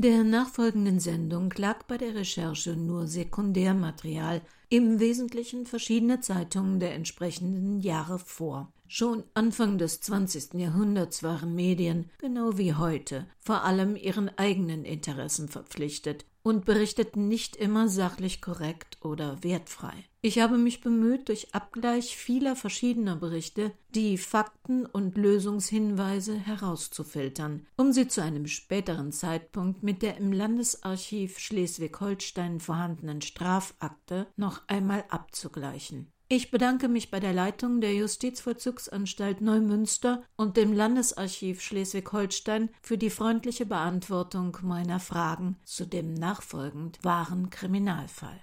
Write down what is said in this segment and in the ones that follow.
Der nachfolgenden Sendung lag bei der Recherche nur Sekundärmaterial, im Wesentlichen verschiedene Zeitungen der entsprechenden Jahre vor. Schon Anfang des 20. Jahrhunderts waren Medien, genau wie heute, vor allem ihren eigenen Interessen verpflichtet und berichteten nicht immer sachlich korrekt oder wertfrei. Ich habe mich bemüht, durch Abgleich vieler verschiedener Berichte die Fakten und Lösungshinweise herauszufiltern, um sie zu einem späteren Zeitpunkt mit der im Landesarchiv Schleswig-Holstein vorhandenen Strafakte noch einmal abzugleichen. Ich bedanke mich bei der Leitung der Justizvollzugsanstalt Neumünster und dem Landesarchiv Schleswig-Holstein für die freundliche Beantwortung meiner Fragen zu dem nachfolgend wahren Kriminalfall.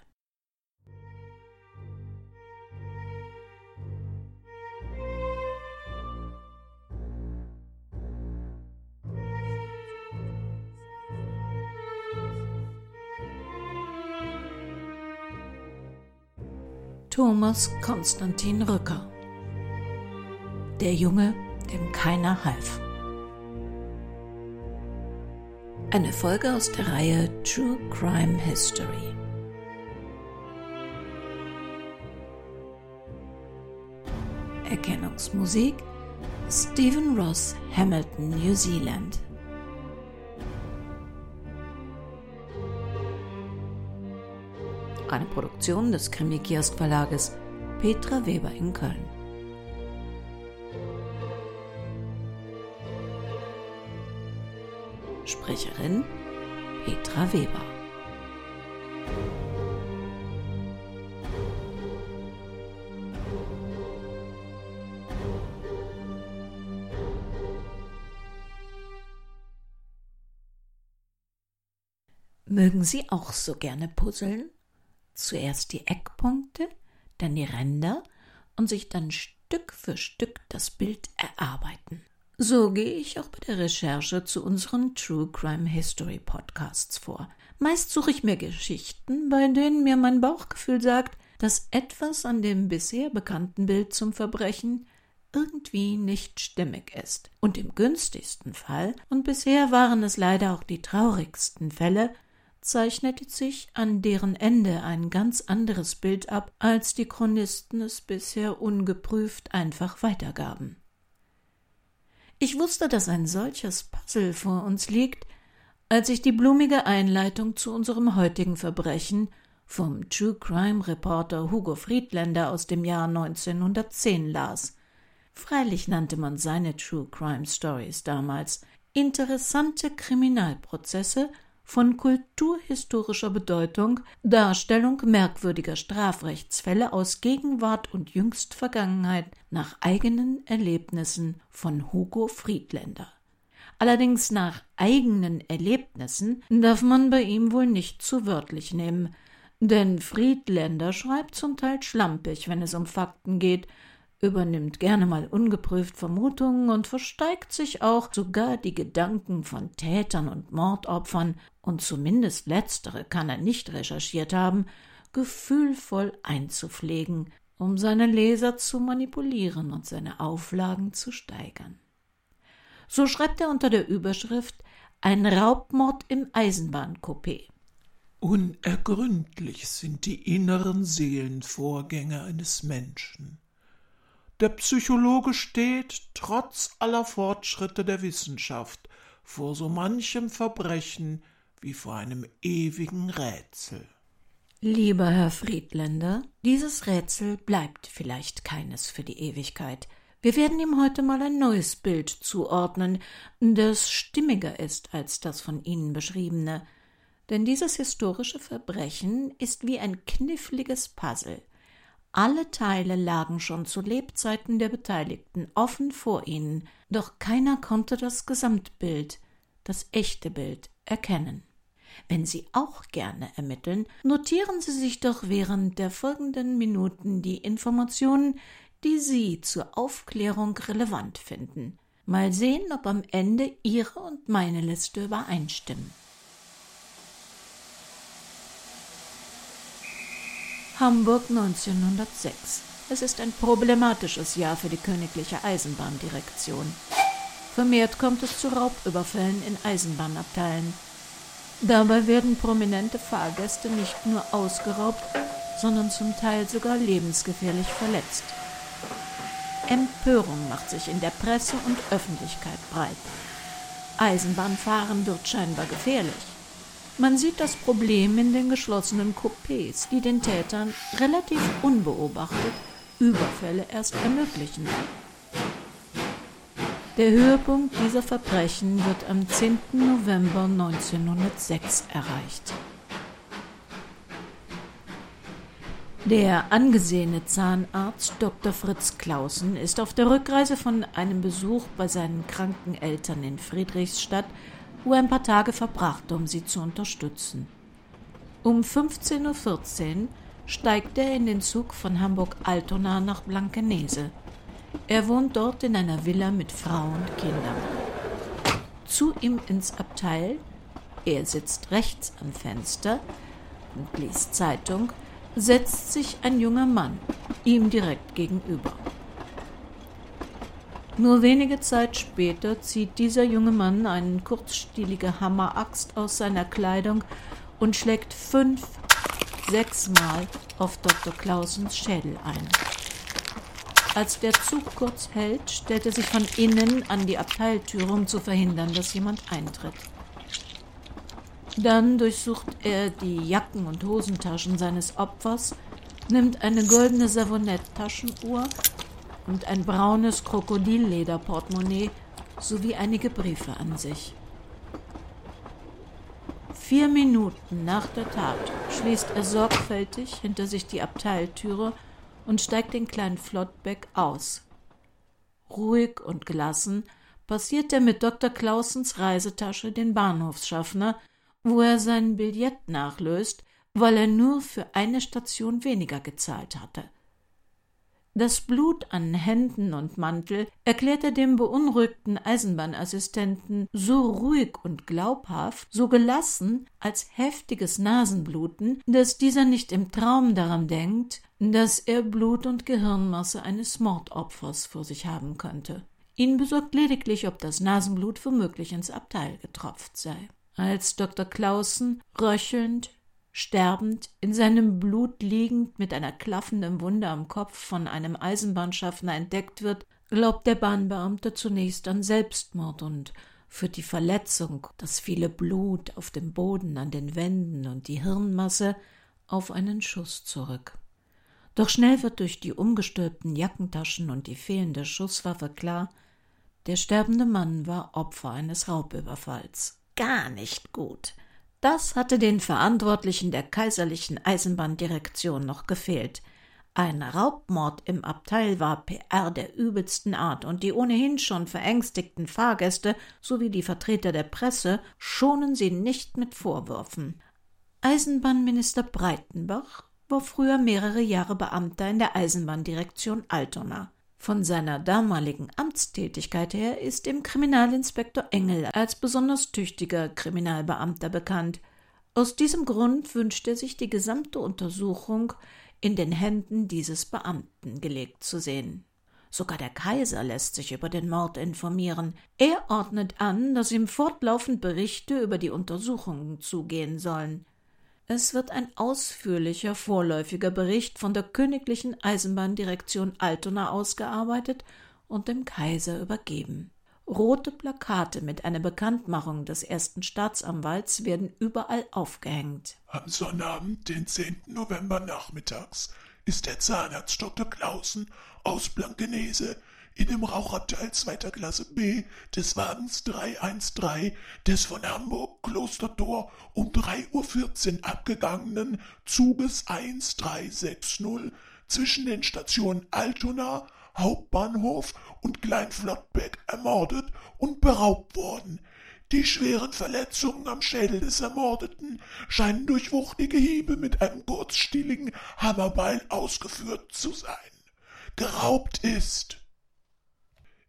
Thomas Konstantin Rücker Der Junge, dem keiner half. Eine Folge aus der Reihe True Crime History. Erkennungsmusik Stephen Ross Hamilton, New Zealand. Eine Produktion des Krimi-Kiosk Verlages Petra Weber in Köln. Sprecherin Petra Weber. Mögen Sie auch so gerne puzzeln? Zuerst die Eckpunkte, dann die Ränder und sich dann Stück für Stück das Bild erarbeiten. So gehe ich auch bei der Recherche zu unseren True Crime History Podcasts vor. Meist suche ich mir Geschichten, bei denen mir mein Bauchgefühl sagt, dass etwas an dem bisher bekannten Bild zum Verbrechen irgendwie nicht stimmig ist. Und im günstigsten Fall, und bisher waren es leider auch die traurigsten Fälle, zeichnete sich an deren Ende ein ganz anderes Bild ab, als die Chronisten es bisher ungeprüft einfach weitergaben. Ich wusste, dass ein solches Puzzle vor uns liegt, als ich die blumige Einleitung zu unserem heutigen Verbrechen vom True Crime Reporter Hugo Friedländer aus dem Jahr 1910 las. Freilich nannte man seine True Crime Stories damals interessante Kriminalprozesse von kulturhistorischer Bedeutung, Darstellung merkwürdiger Strafrechtsfälle aus Gegenwart und jüngst Vergangenheit nach eigenen Erlebnissen von Hugo Friedländer. Allerdings nach eigenen Erlebnissen darf man bei ihm wohl nicht zu wörtlich nehmen, denn Friedländer schreibt zum Teil schlampig, wenn es um Fakten geht, übernimmt gerne mal ungeprüft Vermutungen und versteigt sich auch sogar die Gedanken von Tätern und Mordopfern, und zumindest letztere kann er nicht recherchiert haben, gefühlvoll einzupflegen, um seine Leser zu manipulieren und seine Auflagen zu steigern. So schreibt er unter der Überschrift Ein Raubmord im Eisenbahncoupé. Unergründlich sind die inneren Seelenvorgänge eines Menschen. Der Psychologe steht, trotz aller Fortschritte der Wissenschaft, vor so manchem Verbrechen wie vor einem ewigen Rätsel. Lieber Herr Friedländer, dieses Rätsel bleibt vielleicht keines für die Ewigkeit. Wir werden ihm heute mal ein neues Bild zuordnen, das stimmiger ist als das von Ihnen beschriebene. Denn dieses historische Verbrechen ist wie ein kniffliges Puzzle. Alle Teile lagen schon zu Lebzeiten der Beteiligten offen vor ihnen, doch keiner konnte das Gesamtbild, das echte Bild, erkennen. Wenn Sie auch gerne ermitteln, notieren Sie sich doch während der folgenden Minuten die Informationen, die Sie zur Aufklärung relevant finden. Mal sehen, ob am Ende Ihre und meine Liste übereinstimmen. Hamburg 1906. Es ist ein problematisches Jahr für die Königliche Eisenbahndirektion. Vermehrt kommt es zu Raubüberfällen in Eisenbahnabteilen. Dabei werden prominente Fahrgäste nicht nur ausgeraubt, sondern zum Teil sogar lebensgefährlich verletzt. Empörung macht sich in der Presse und Öffentlichkeit breit. Eisenbahnfahren wird scheinbar gefährlich. Man sieht das Problem in den geschlossenen Coupés, die den Tätern relativ unbeobachtet Überfälle erst ermöglichen. Der Höhepunkt dieser Verbrechen wird am 10. November 1906 erreicht. Der angesehene Zahnarzt Dr. Fritz Clausen ist auf der Rückreise von einem Besuch bei seinen kranken Eltern in Friedrichstadt, wo er ein paar Tage verbrachte, um sie zu unterstützen. Um 15.14 Uhr steigt er in den Zug von Hamburg-Altona nach Blankenese. Er wohnt dort in einer Villa mit Frau und Kindern. Zu ihm ins Abteil, er sitzt rechts am Fenster und liest Zeitung, setzt sich ein junger Mann ihm direkt gegenüber. Nur wenige Zeit später zieht dieser junge Mann eine kurzstielige Hammeraxt aus seiner Kleidung und schlägt fünf, sechsmal auf Dr. Clausens Schädel ein. Als der Zug kurz hält, stellt er sich von innen an die Abteiltüre, um zu verhindern, dass jemand eintritt. Dann durchsucht er die Jacken- und Hosentaschen seines Opfers, nimmt eine goldene Savonette-Taschenuhr und ein braunes Krokodillederportemonnaie sowie einige Briefe an sich. Vier Minuten nach der Tat schließt er sorgfältig hinter sich die Abteiltüre und steigt den kleinen Flottbeck aus. Ruhig und gelassen passiert er mit Dr. Clausens Reisetasche den Bahnhofsschaffner, wo er sein Billett nachlöst, weil er nur für eine Station weniger gezahlt hatte. Das Blut an Händen und Mantel erklärt er dem beunruhigten Eisenbahnassistenten so ruhig und glaubhaft, so gelassen als heftiges Nasenbluten, dass dieser nicht im Traum daran denkt, dass er Blut und Gehirnmasse eines Mordopfers vor sich haben könnte. Ihn besorgt lediglich, ob das Nasenblut womöglich ins Abteil getropft sei als Dr. Clausen röchelnd, sterbend, in seinem Blut liegend, mit einer klaffenden Wunde am Kopf von einem Eisenbahnschaffner entdeckt wird, glaubt der Bahnbeamte zunächst an Selbstmord und führt die Verletzung, das viele Blut auf dem Boden, an den Wänden und die Hirnmasse auf einen Schuss zurück. Doch schnell wird durch die umgestülpten Jackentaschen und die fehlende Schusswaffe klar, der sterbende Mann war Opfer eines Raubüberfalls gar nicht gut. Das hatte den Verantwortlichen der kaiserlichen Eisenbahndirektion noch gefehlt. Ein Raubmord im Abteil war PR der übelsten Art, und die ohnehin schon verängstigten Fahrgäste sowie die Vertreter der Presse schonen sie nicht mit Vorwürfen. Eisenbahnminister Breitenbach war früher mehrere Jahre Beamter in der Eisenbahndirektion Altona. Von seiner damaligen Amtstätigkeit her ist ihm Kriminalinspektor Engel als besonders tüchtiger Kriminalbeamter bekannt. Aus diesem Grund wünscht er sich die gesamte Untersuchung in den Händen dieses Beamten gelegt zu sehen. Sogar der Kaiser lässt sich über den Mord informieren. Er ordnet an, dass ihm fortlaufend Berichte über die Untersuchungen zugehen sollen. Es wird ein ausführlicher vorläufiger Bericht von der Königlichen Eisenbahndirektion Altona ausgearbeitet und dem Kaiser übergeben. Rote Plakate mit einer Bekanntmachung des ersten Staatsanwalts werden überall aufgehängt. Am Sonnabend, den 10. November nachmittags, ist der Zahnarzt Dr. Clausen aus Blankenese in dem Rauchabteil zweiter Klasse B des Wagens 313 des von Hamburg Klostertor um 3.14 Uhr abgegangenen Zuges 1360 zwischen den Stationen Altona, Hauptbahnhof und Kleinflottbeck ermordet und beraubt worden. Die schweren Verletzungen am Schädel des Ermordeten scheinen durch wuchtige Hiebe mit einem kurzstieligen Hammerbeil ausgeführt zu sein. Geraubt ist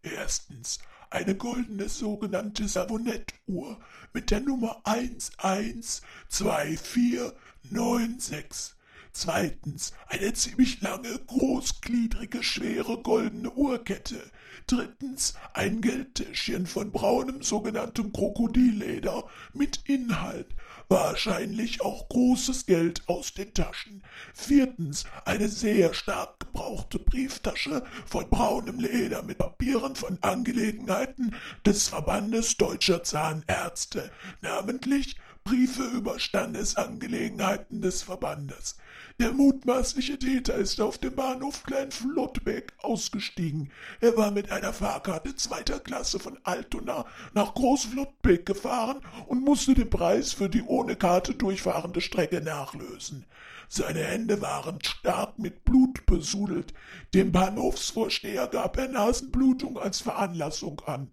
Erstens eine goldene sogenannte Savonettuhr mit der Nummer 112496. Zweitens eine ziemlich lange, großgliedrige, schwere goldene Uhrkette. Drittens ein Geldtäschchen von braunem sogenanntem Krokodilleder mit Inhalt, wahrscheinlich auch großes Geld aus den Taschen. Viertens eine sehr stark gebrauchte Brieftasche von braunem Leder mit Papieren von Angelegenheiten des Verbandes deutscher Zahnärzte, namentlich Briefe über Standesangelegenheiten des Verbandes. Der mutmaßliche Täter ist auf dem Bahnhof Kleinflottbeck ausgestiegen. Er war mit einer Fahrkarte zweiter Klasse von Altona nach Großflottbeck gefahren und musste den Preis für die ohne Karte durchfahrende Strecke nachlösen. Seine Hände waren stark mit Blut besudelt. Dem Bahnhofsvorsteher gab er Nasenblutung als Veranlassung an.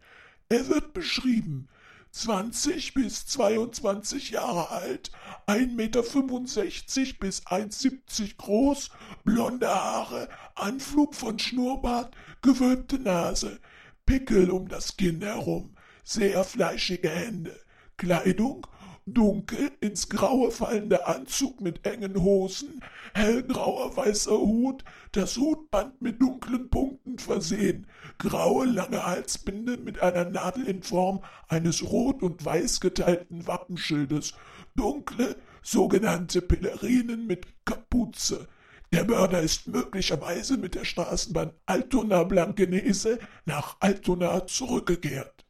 Er wird beschrieben. 20 bis 22 Jahre alt, 1,65 Meter bis 1,70 groß, blonde Haare, Anflug von Schnurrbart, gewölbte Nase, Pickel um das Kinn herum, sehr fleischige Hände, Kleidung dunkel ins Graue fallender Anzug mit engen Hosen, hellgrauer weißer Hut, das Hutband mit dunklen Punkten versehen, graue lange Halsbinde mit einer Nadel in Form eines rot und weiß geteilten Wappenschildes, dunkle, sogenannte Pelerinen mit Kapuze. Der Mörder ist möglicherweise mit der Straßenbahn Altona-Blankenese nach Altona zurückgekehrt.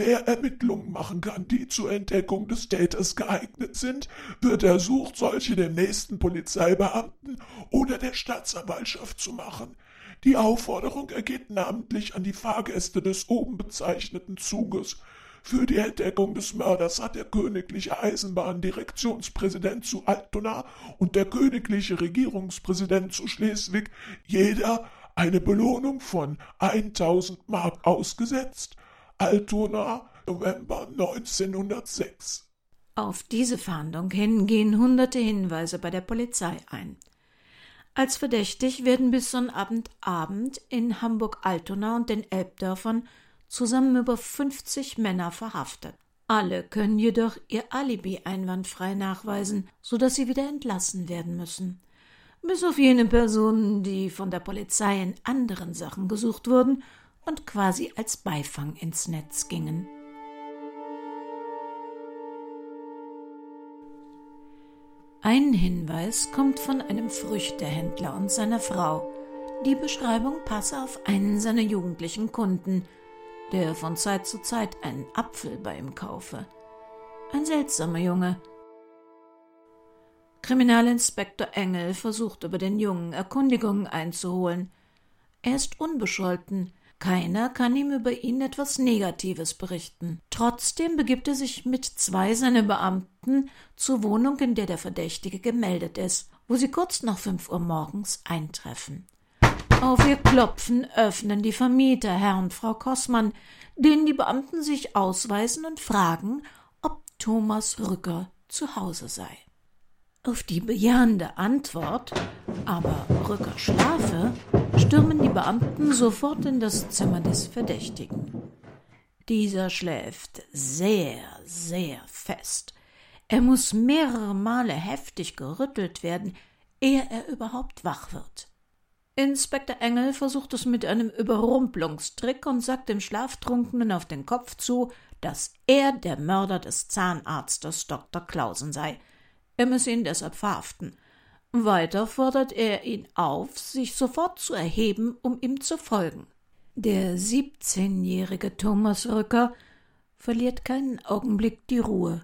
Wer Ermittlungen machen kann, die zur Entdeckung des Täters geeignet sind, wird ersucht, solche dem nächsten Polizeibeamten oder der Staatsanwaltschaft zu machen. Die Aufforderung ergeht namentlich an die Fahrgäste des oben bezeichneten Zuges. Für die Entdeckung des Mörders hat der königliche Eisenbahndirektionspräsident zu Altona und der königliche Regierungspräsident zu Schleswig jeder eine Belohnung von 1000 Mark ausgesetzt. Altona, November 1906. Auf diese Fahndung hin gehen hunderte Hinweise bei der Polizei ein. Als verdächtig werden bis Sonnabendabend in Hamburg-Altona und den Elbdörfern zusammen über 50 Männer verhaftet. Alle können jedoch ihr Alibi einwandfrei nachweisen, so dass sie wieder entlassen werden müssen. Bis auf jene Personen, die von der Polizei in anderen Sachen gesucht wurden und quasi als Beifang ins Netz gingen. Ein Hinweis kommt von einem Früchtehändler und seiner Frau. Die Beschreibung passe auf einen seiner jugendlichen Kunden, der von Zeit zu Zeit einen Apfel bei ihm kaufe. Ein seltsamer Junge. Kriminalinspektor Engel versucht über den Jungen Erkundigungen einzuholen. Er ist unbescholten, keiner kann ihm über ihn etwas Negatives berichten. Trotzdem begibt er sich mit zwei seiner Beamten zur Wohnung, in der der Verdächtige gemeldet ist, wo sie kurz nach fünf Uhr morgens eintreffen. Auf ihr Klopfen öffnen die Vermieter, Herr und Frau Kossmann, denen die Beamten sich ausweisen und fragen, ob Thomas Rücker zu Hause sei. Auf die bejahende Antwort, aber Rücker schlafe, stürmen die Beamten sofort in das Zimmer des Verdächtigen. Dieser schläft sehr, sehr fest. Er muss mehrere Male heftig gerüttelt werden, ehe er überhaupt wach wird. Inspektor Engel versucht es mit einem Überrumpelungstrick und sagt dem Schlaftrunkenen auf den Kopf zu, dass er der Mörder des Zahnarztes Dr. Clausen sei – er müsse ihn deshalb verhaften. Weiter fordert er ihn auf, sich sofort zu erheben, um ihm zu folgen. Der siebzehnjährige Thomas Rücker verliert keinen Augenblick die Ruhe.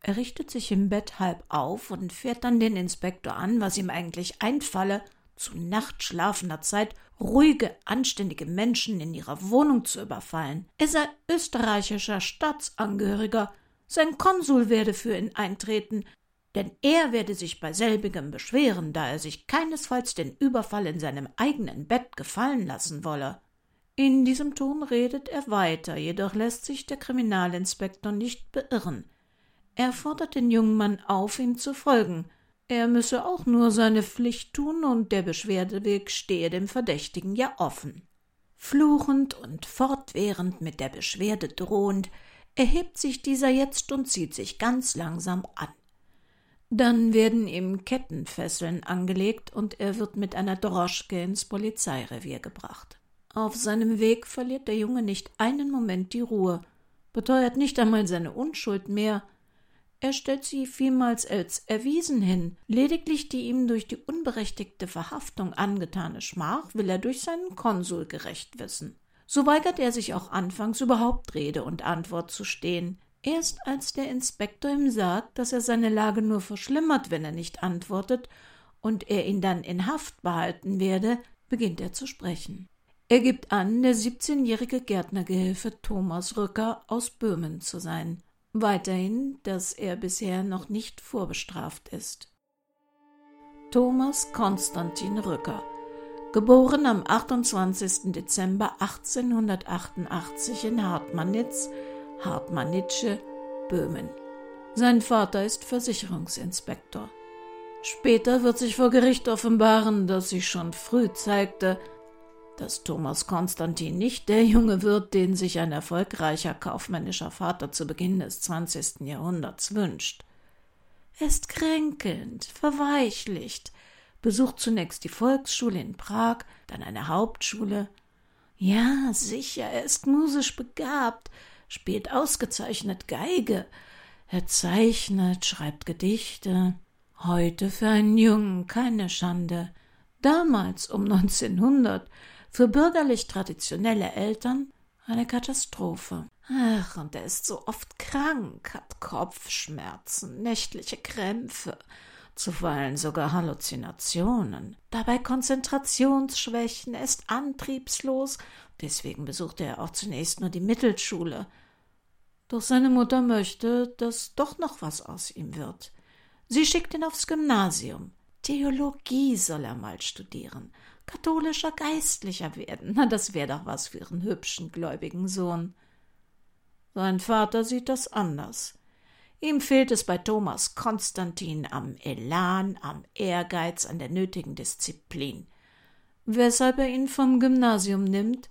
Er richtet sich im Bett halb auf und fährt dann den Inspektor an, was ihm eigentlich einfalle, zu nachtschlafender Zeit ruhige, anständige Menschen in ihrer Wohnung zu überfallen. Er sei österreichischer Staatsangehöriger, sein Konsul werde für ihn eintreten, denn er werde sich bei selbigem beschweren, da er sich keinesfalls den Überfall in seinem eigenen Bett gefallen lassen wolle. In diesem Ton redet er weiter, jedoch lässt sich der Kriminalinspektor nicht beirren. Er fordert den jungen Mann auf, ihm zu folgen. Er müsse auch nur seine Pflicht tun und der Beschwerdeweg stehe dem Verdächtigen ja offen. Fluchend und fortwährend mit der Beschwerde drohend, erhebt sich dieser jetzt und zieht sich ganz langsam an. Dann werden ihm Kettenfesseln angelegt und er wird mit einer Droschke ins Polizeirevier gebracht. Auf seinem Weg verliert der Junge nicht einen Moment die Ruhe, beteuert nicht einmal seine Unschuld mehr. Er stellt sie vielmals als erwiesen hin, lediglich die ihm durch die unberechtigte Verhaftung angetane Schmach will er durch seinen Konsul gerecht wissen. So weigert er sich auch anfangs überhaupt Rede und Antwort zu stehen. Erst als der Inspektor ihm sagt, dass er seine Lage nur verschlimmert, wenn er nicht antwortet, und er ihn dann in Haft behalten werde, beginnt er zu sprechen. Er gibt an, der 17-jährige Gärtnergehilfe Thomas Rücker aus Böhmen zu sein. Weiterhin, dass er bisher noch nicht vorbestraft ist. Thomas Konstantin Rücker, geboren am 28. Dezember 1888 in Hartmannitz, Hartmannitsche, Böhmen. Sein Vater ist Versicherungsinspektor. Später wird sich vor Gericht offenbaren, dass sich schon früh zeigte, dass Thomas Konstantin nicht der Junge wird, den sich ein erfolgreicher kaufmännischer Vater zu Beginn des 20. Jahrhunderts wünscht. Er ist kränkelnd, verweichlicht, besucht zunächst die Volksschule in Prag, dann eine Hauptschule. Ja, sicher, er ist musisch begabt, spielt ausgezeichnet Geige. Er zeichnet, schreibt Gedichte. Heute für einen Jungen keine Schande. Damals, um 1900, für bürgerlich traditionelle Eltern eine Katastrophe. Ach, und er ist so oft krank, hat Kopfschmerzen, nächtliche Krämpfe, zuweilen sogar Halluzinationen, dabei Konzentrationsschwächen, er ist antriebslos, deswegen besuchte er auch zunächst nur die Mittelschule, doch seine Mutter möchte, dass doch noch was aus ihm wird. Sie schickt ihn aufs Gymnasium. Theologie soll er mal studieren. Katholischer Geistlicher werden. Na, das wäre doch was für ihren hübschen, gläubigen Sohn. Sein Vater sieht das anders. Ihm fehlt es bei Thomas Konstantin am Elan, am Ehrgeiz, an der nötigen Disziplin. Weshalb er ihn vom Gymnasium nimmt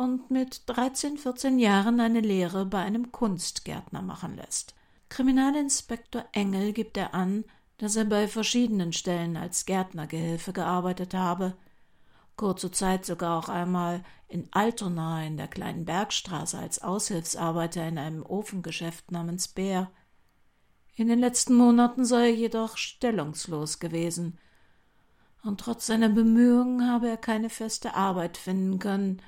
und mit 13, 14 Jahren eine Lehre bei einem Kunstgärtner machen lässt. Kriminalinspektor Engel gibt er an, dass er bei verschiedenen Stellen als Gärtnergehilfe gearbeitet habe, kurze Zeit sogar auch einmal in Altona in der kleinen Bergstraße als Aushilfsarbeiter in einem Ofengeschäft namens Bär. In den letzten Monaten sei er jedoch stellungslos gewesen, und trotz seiner Bemühungen habe er keine feste Arbeit finden können,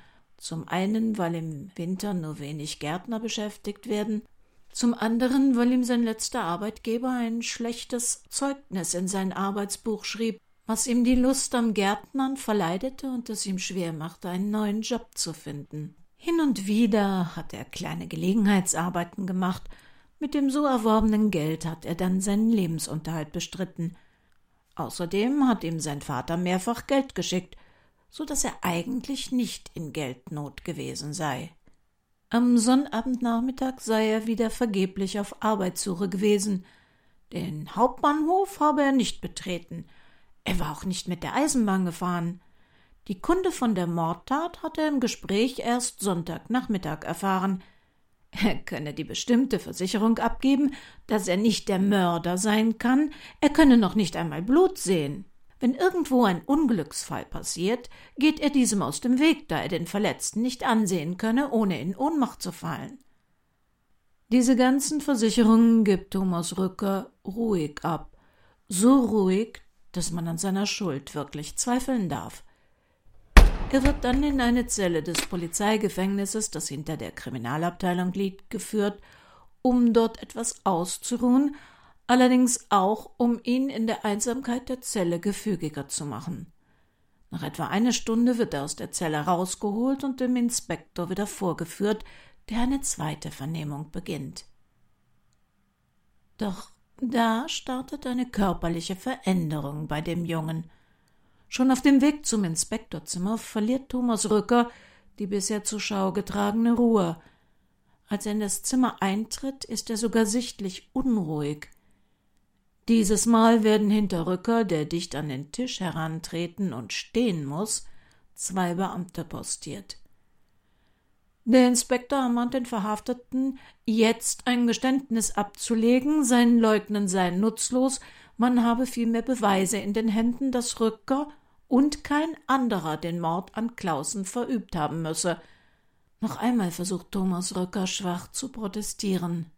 zum einen, weil im Winter nur wenig Gärtner beschäftigt werden, zum anderen, weil ihm sein letzter Arbeitgeber ein schlechtes Zeugnis in sein Arbeitsbuch schrieb, was ihm die Lust am Gärtnern verleidete und es ihm schwer machte, einen neuen Job zu finden. Hin und wieder hat er kleine Gelegenheitsarbeiten gemacht, mit dem so erworbenen Geld hat er dann seinen Lebensunterhalt bestritten. Außerdem hat ihm sein Vater mehrfach Geld geschickt, so dass er eigentlich nicht in Geldnot gewesen sei. Am Sonnabendnachmittag sei er wieder vergeblich auf Arbeitssuche gewesen. Den Hauptbahnhof habe er nicht betreten. Er war auch nicht mit der Eisenbahn gefahren. Die Kunde von der Mordtat hatte er im Gespräch erst Sonntagnachmittag erfahren. Er könne die bestimmte Versicherung abgeben, dass er nicht der Mörder sein kann, er könne noch nicht einmal Blut sehen. Wenn irgendwo ein Unglücksfall passiert, geht er diesem aus dem Weg, da er den Verletzten nicht ansehen könne, ohne in Ohnmacht zu fallen. Diese ganzen Versicherungen gibt Thomas Rücker ruhig ab, so ruhig, dass man an seiner Schuld wirklich zweifeln darf. Er wird dann in eine Zelle des Polizeigefängnisses, das hinter der Kriminalabteilung liegt, geführt, um dort etwas auszuruhen allerdings auch, um ihn in der Einsamkeit der Zelle gefügiger zu machen. Nach etwa einer Stunde wird er aus der Zelle rausgeholt und dem Inspektor wieder vorgeführt, der eine zweite Vernehmung beginnt. Doch da startet eine körperliche Veränderung bei dem Jungen. Schon auf dem Weg zum Inspektorzimmer verliert Thomas Rücker die bisher zur Schau getragene Ruhe. Als er in das Zimmer eintritt, ist er sogar sichtlich unruhig. Dieses Mal werden hinter Rücker, der dicht an den Tisch herantreten und stehen muss, zwei Beamte postiert. Der Inspektor ermahnt den Verhafteten, jetzt ein Geständnis abzulegen, sein Leugnen sei nutzlos, man habe vielmehr Beweise in den Händen, dass Rücker und kein anderer den Mord an Clausen verübt haben müsse. Noch einmal versucht Thomas Rücker schwach zu protestieren.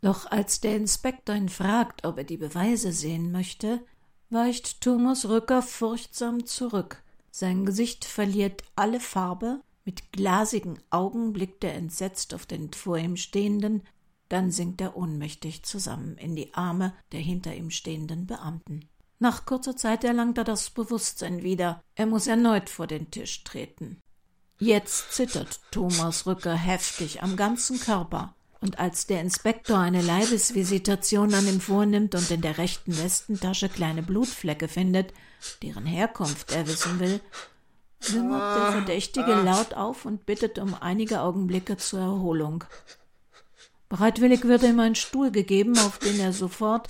Doch als der Inspektor ihn fragt, ob er die Beweise sehen möchte, weicht Thomas Rücker furchtsam zurück. Sein Gesicht verliert alle Farbe, mit glasigen Augen blickt er entsetzt auf den vor ihm Stehenden, dann sinkt er ohnmächtig zusammen in die Arme der hinter ihm stehenden Beamten. Nach kurzer Zeit erlangt er das Bewusstsein wieder. Er muss erneut vor den Tisch treten. Jetzt zittert Thomas Rücker heftig am ganzen Körper. Und als der Inspektor eine Leibesvisitation an ihm vornimmt und in der rechten Westentasche kleine Blutflecke findet, deren Herkunft er wissen will, wimmert der Verdächtige laut auf und bittet um einige Augenblicke zur Erholung. Bereitwillig wird ihm ein Stuhl gegeben, auf den er sofort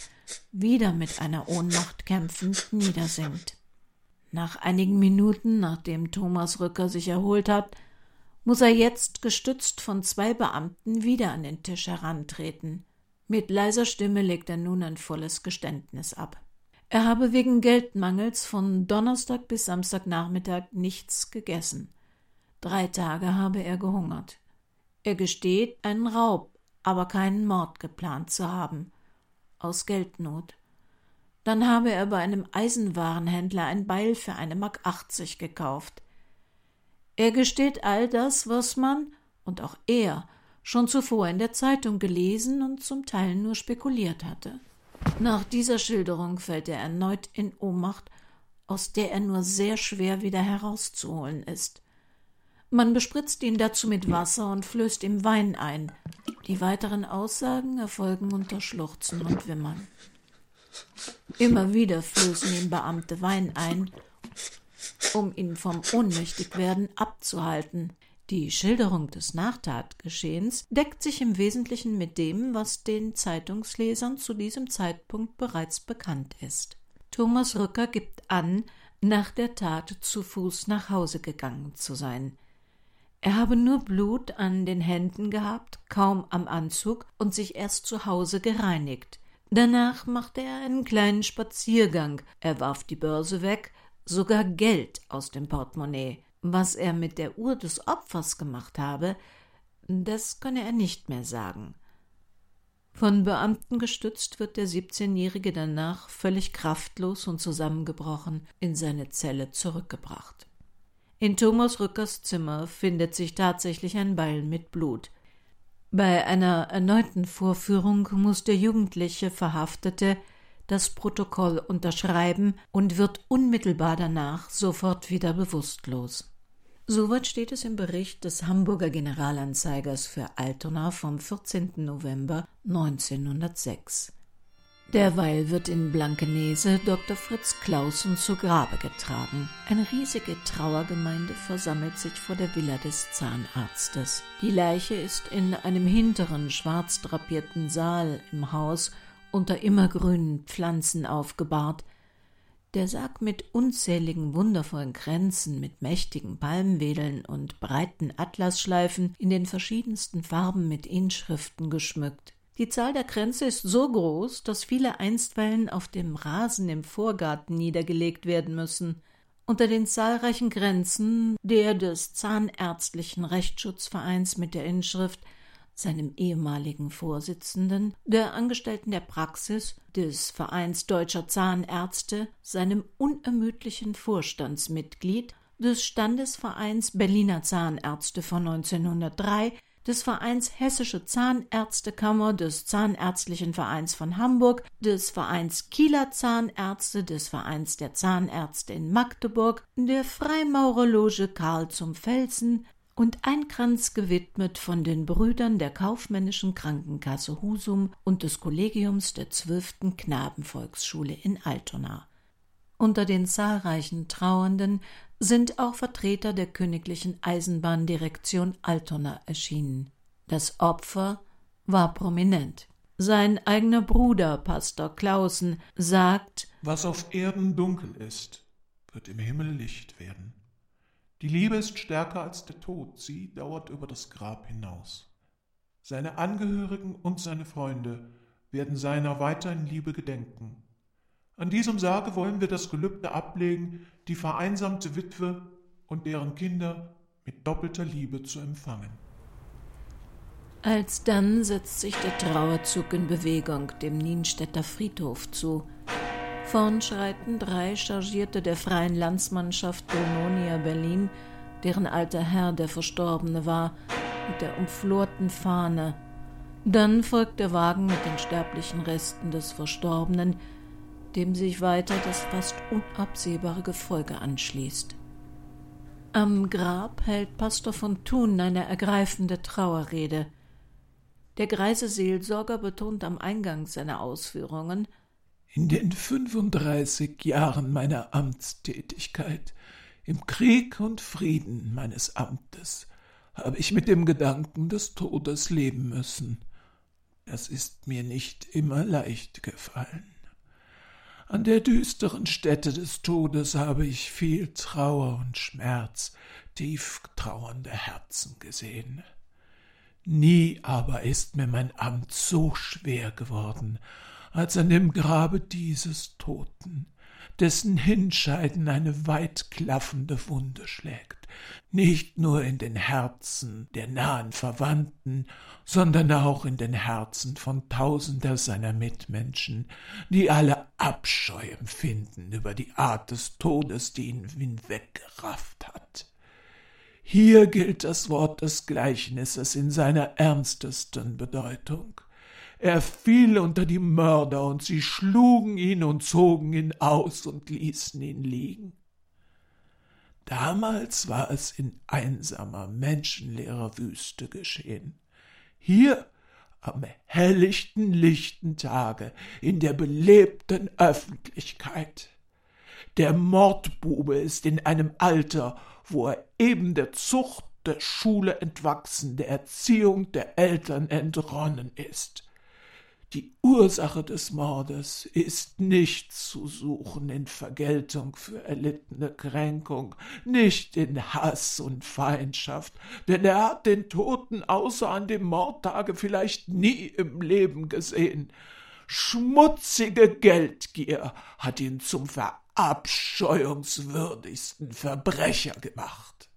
wieder mit einer Ohnmacht kämpfend niedersinkt. Nach einigen Minuten, nachdem Thomas Rücker sich erholt hat, muss er jetzt, gestützt von zwei Beamten, wieder an den Tisch herantreten. Mit leiser Stimme legt er nun ein volles Geständnis ab. Er habe wegen Geldmangels von Donnerstag bis Samstagnachmittag nichts gegessen. Drei Tage habe er gehungert. Er gesteht, einen Raub, aber keinen Mord geplant zu haben aus Geldnot. Dann habe er bei einem Eisenwarenhändler ein Beil für eine Mark achtzig gekauft. Er gesteht all das, was man, und auch er, schon zuvor in der Zeitung gelesen und zum Teil nur spekuliert hatte. Nach dieser Schilderung fällt er erneut in Ohnmacht, aus der er nur sehr schwer wieder herauszuholen ist. Man bespritzt ihn dazu mit Wasser und flößt ihm Wein ein, die weiteren Aussagen erfolgen unter Schluchzen und Wimmern. Immer wieder flößen ihm Beamte Wein ein, um ihn vom Ohnmächtigwerden abzuhalten. Die Schilderung des Nachtatgeschehens deckt sich im Wesentlichen mit dem, was den Zeitungslesern zu diesem Zeitpunkt bereits bekannt ist. Thomas Rücker gibt an, nach der Tat zu Fuß nach Hause gegangen zu sein. Er habe nur Blut an den Händen gehabt, kaum am Anzug und sich erst zu Hause gereinigt. Danach machte er einen kleinen Spaziergang, er warf die Börse weg, sogar Geld aus dem Portemonnaie. Was er mit der Uhr des Opfers gemacht habe, das könne er nicht mehr sagen. Von Beamten gestützt wird der 17-Jährige danach völlig kraftlos und zusammengebrochen in seine Zelle zurückgebracht. In Thomas Rückers Zimmer findet sich tatsächlich ein Beil mit Blut. Bei einer erneuten Vorführung muss der jugendliche Verhaftete das Protokoll unterschreiben und wird unmittelbar danach sofort wieder bewusstlos. Soweit steht es im Bericht des Hamburger Generalanzeigers für Altona vom 14. November 1906. Derweil wird in Blankenese Dr. Fritz Clausen zu Grabe getragen. Eine riesige Trauergemeinde versammelt sich vor der Villa des Zahnarztes. Die Leiche ist in einem hinteren, schwarz drapierten Saal im Haus unter immergrünen Pflanzen aufgebahrt. Der Sarg mit unzähligen wundervollen Kränzen, mit mächtigen Palmwedeln und breiten Atlasschleifen in den verschiedensten Farben mit Inschriften geschmückt. Die Zahl der Kränze ist so groß, dass viele einstweilen auf dem Rasen im Vorgarten niedergelegt werden müssen. Unter den zahlreichen Grenzen der des Zahnärztlichen Rechtsschutzvereins mit der Inschrift seinem ehemaligen Vorsitzenden, der Angestellten der Praxis, des Vereins Deutscher Zahnärzte, seinem unermüdlichen Vorstandsmitglied, des Standesvereins Berliner Zahnärzte von 1903, des Vereins Hessische Zahnärztekammer, des Zahnärztlichen Vereins von Hamburg, des Vereins Kieler Zahnärzte, des Vereins der Zahnärzte in Magdeburg, der Freimaurerloge Karl zum Felsen und ein Kranz gewidmet von den Brüdern der kaufmännischen Krankenkasse Husum und des Kollegiums der zwölften Knabenvolksschule in Altona. Unter den zahlreichen Trauernden sind auch Vertreter der königlichen Eisenbahndirektion Altona erschienen. Das Opfer war prominent. Sein eigener Bruder, Pastor Clausen, sagt Was auf Erden dunkel ist, wird im Himmel Licht werden. Die Liebe ist stärker als der Tod, sie dauert über das Grab hinaus. Seine Angehörigen und seine Freunde werden seiner weiter in Liebe gedenken An diesem Sarge wollen wir das Gelübde ablegen, die vereinsamte Witwe und deren Kinder mit doppelter Liebe zu empfangen. Alsdann setzt sich der Trauerzug in Bewegung dem Nienstädter Friedhof zu. Vorn schreiten drei Chargierte der Freien Landsmannschaft Bononia Berlin, deren alter Herr der Verstorbene war, mit der umflorten Fahne. Dann folgt der Wagen mit den sterblichen Resten des Verstorbenen, dem sich weiter das fast unabsehbare Gefolge anschließt. Am Grab hält Pastor von Thun eine ergreifende Trauerrede. Der greise Seelsorger betont am Eingang seiner Ausführungen In den 35 Jahren meiner Amtstätigkeit, im Krieg und Frieden meines Amtes, habe ich mit dem Gedanken des Todes leben müssen. Das ist mir nicht immer leicht gefallen. An der düsteren Stätte des Todes habe ich viel Trauer und Schmerz, tief trauernde Herzen gesehen. Nie aber ist mir mein Amt so schwer geworden, als an dem Grabe dieses Toten, dessen Hinscheiden eine weitklaffende Wunde schlägt, nicht nur in den Herzen der nahen Verwandten, sondern auch in den Herzen von tausender seiner Mitmenschen, die alle Abscheu empfinden über die Art des Todes, die ihn hinweggerafft hat. Hier gilt das Wort des Gleichnisses in seiner ernstesten Bedeutung. Er fiel unter die Mörder, und sie schlugen ihn und zogen ihn aus und ließen ihn liegen. Damals war es in einsamer, menschenleerer Wüste geschehen. Hier am helllichten, lichten Tage, in der belebten Öffentlichkeit. Der Mordbube ist in einem Alter, wo er eben der Zucht der Schule entwachsen, der Erziehung der Eltern entronnen ist. Die Ursache des Mordes ist nicht zu suchen in Vergeltung für erlittene Kränkung, nicht in Hass und Feindschaft, denn er hat den Toten außer an dem Mordtage vielleicht nie im Leben gesehen. Schmutzige Geldgier hat ihn zum verabscheuungswürdigsten Verbrecher gemacht.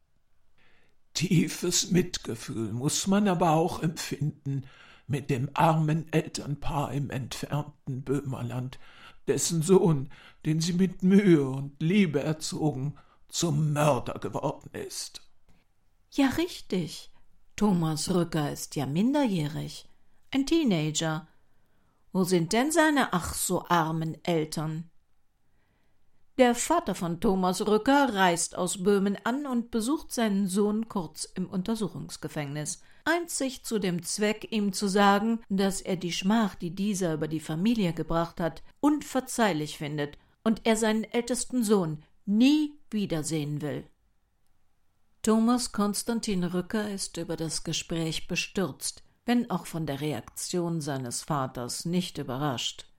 Tiefes Mitgefühl muss man aber auch empfinden mit dem armen Elternpaar im entfernten Böhmerland, dessen Sohn, den sie mit Mühe und Liebe erzogen, zum Mörder geworden ist. Ja, richtig. Thomas Rücker ist ja minderjährig, ein Teenager. Wo sind denn seine ach so armen Eltern? Der Vater von Thomas Rücker reist aus Böhmen an und besucht seinen Sohn kurz im Untersuchungsgefängnis einzig zu dem Zweck, ihm zu sagen, dass er die Schmach, die dieser über die Familie gebracht hat, unverzeihlich findet und er seinen ältesten Sohn nie wiedersehen will. Thomas Konstantin Rücker ist über das Gespräch bestürzt, wenn auch von der Reaktion seines Vaters nicht überrascht.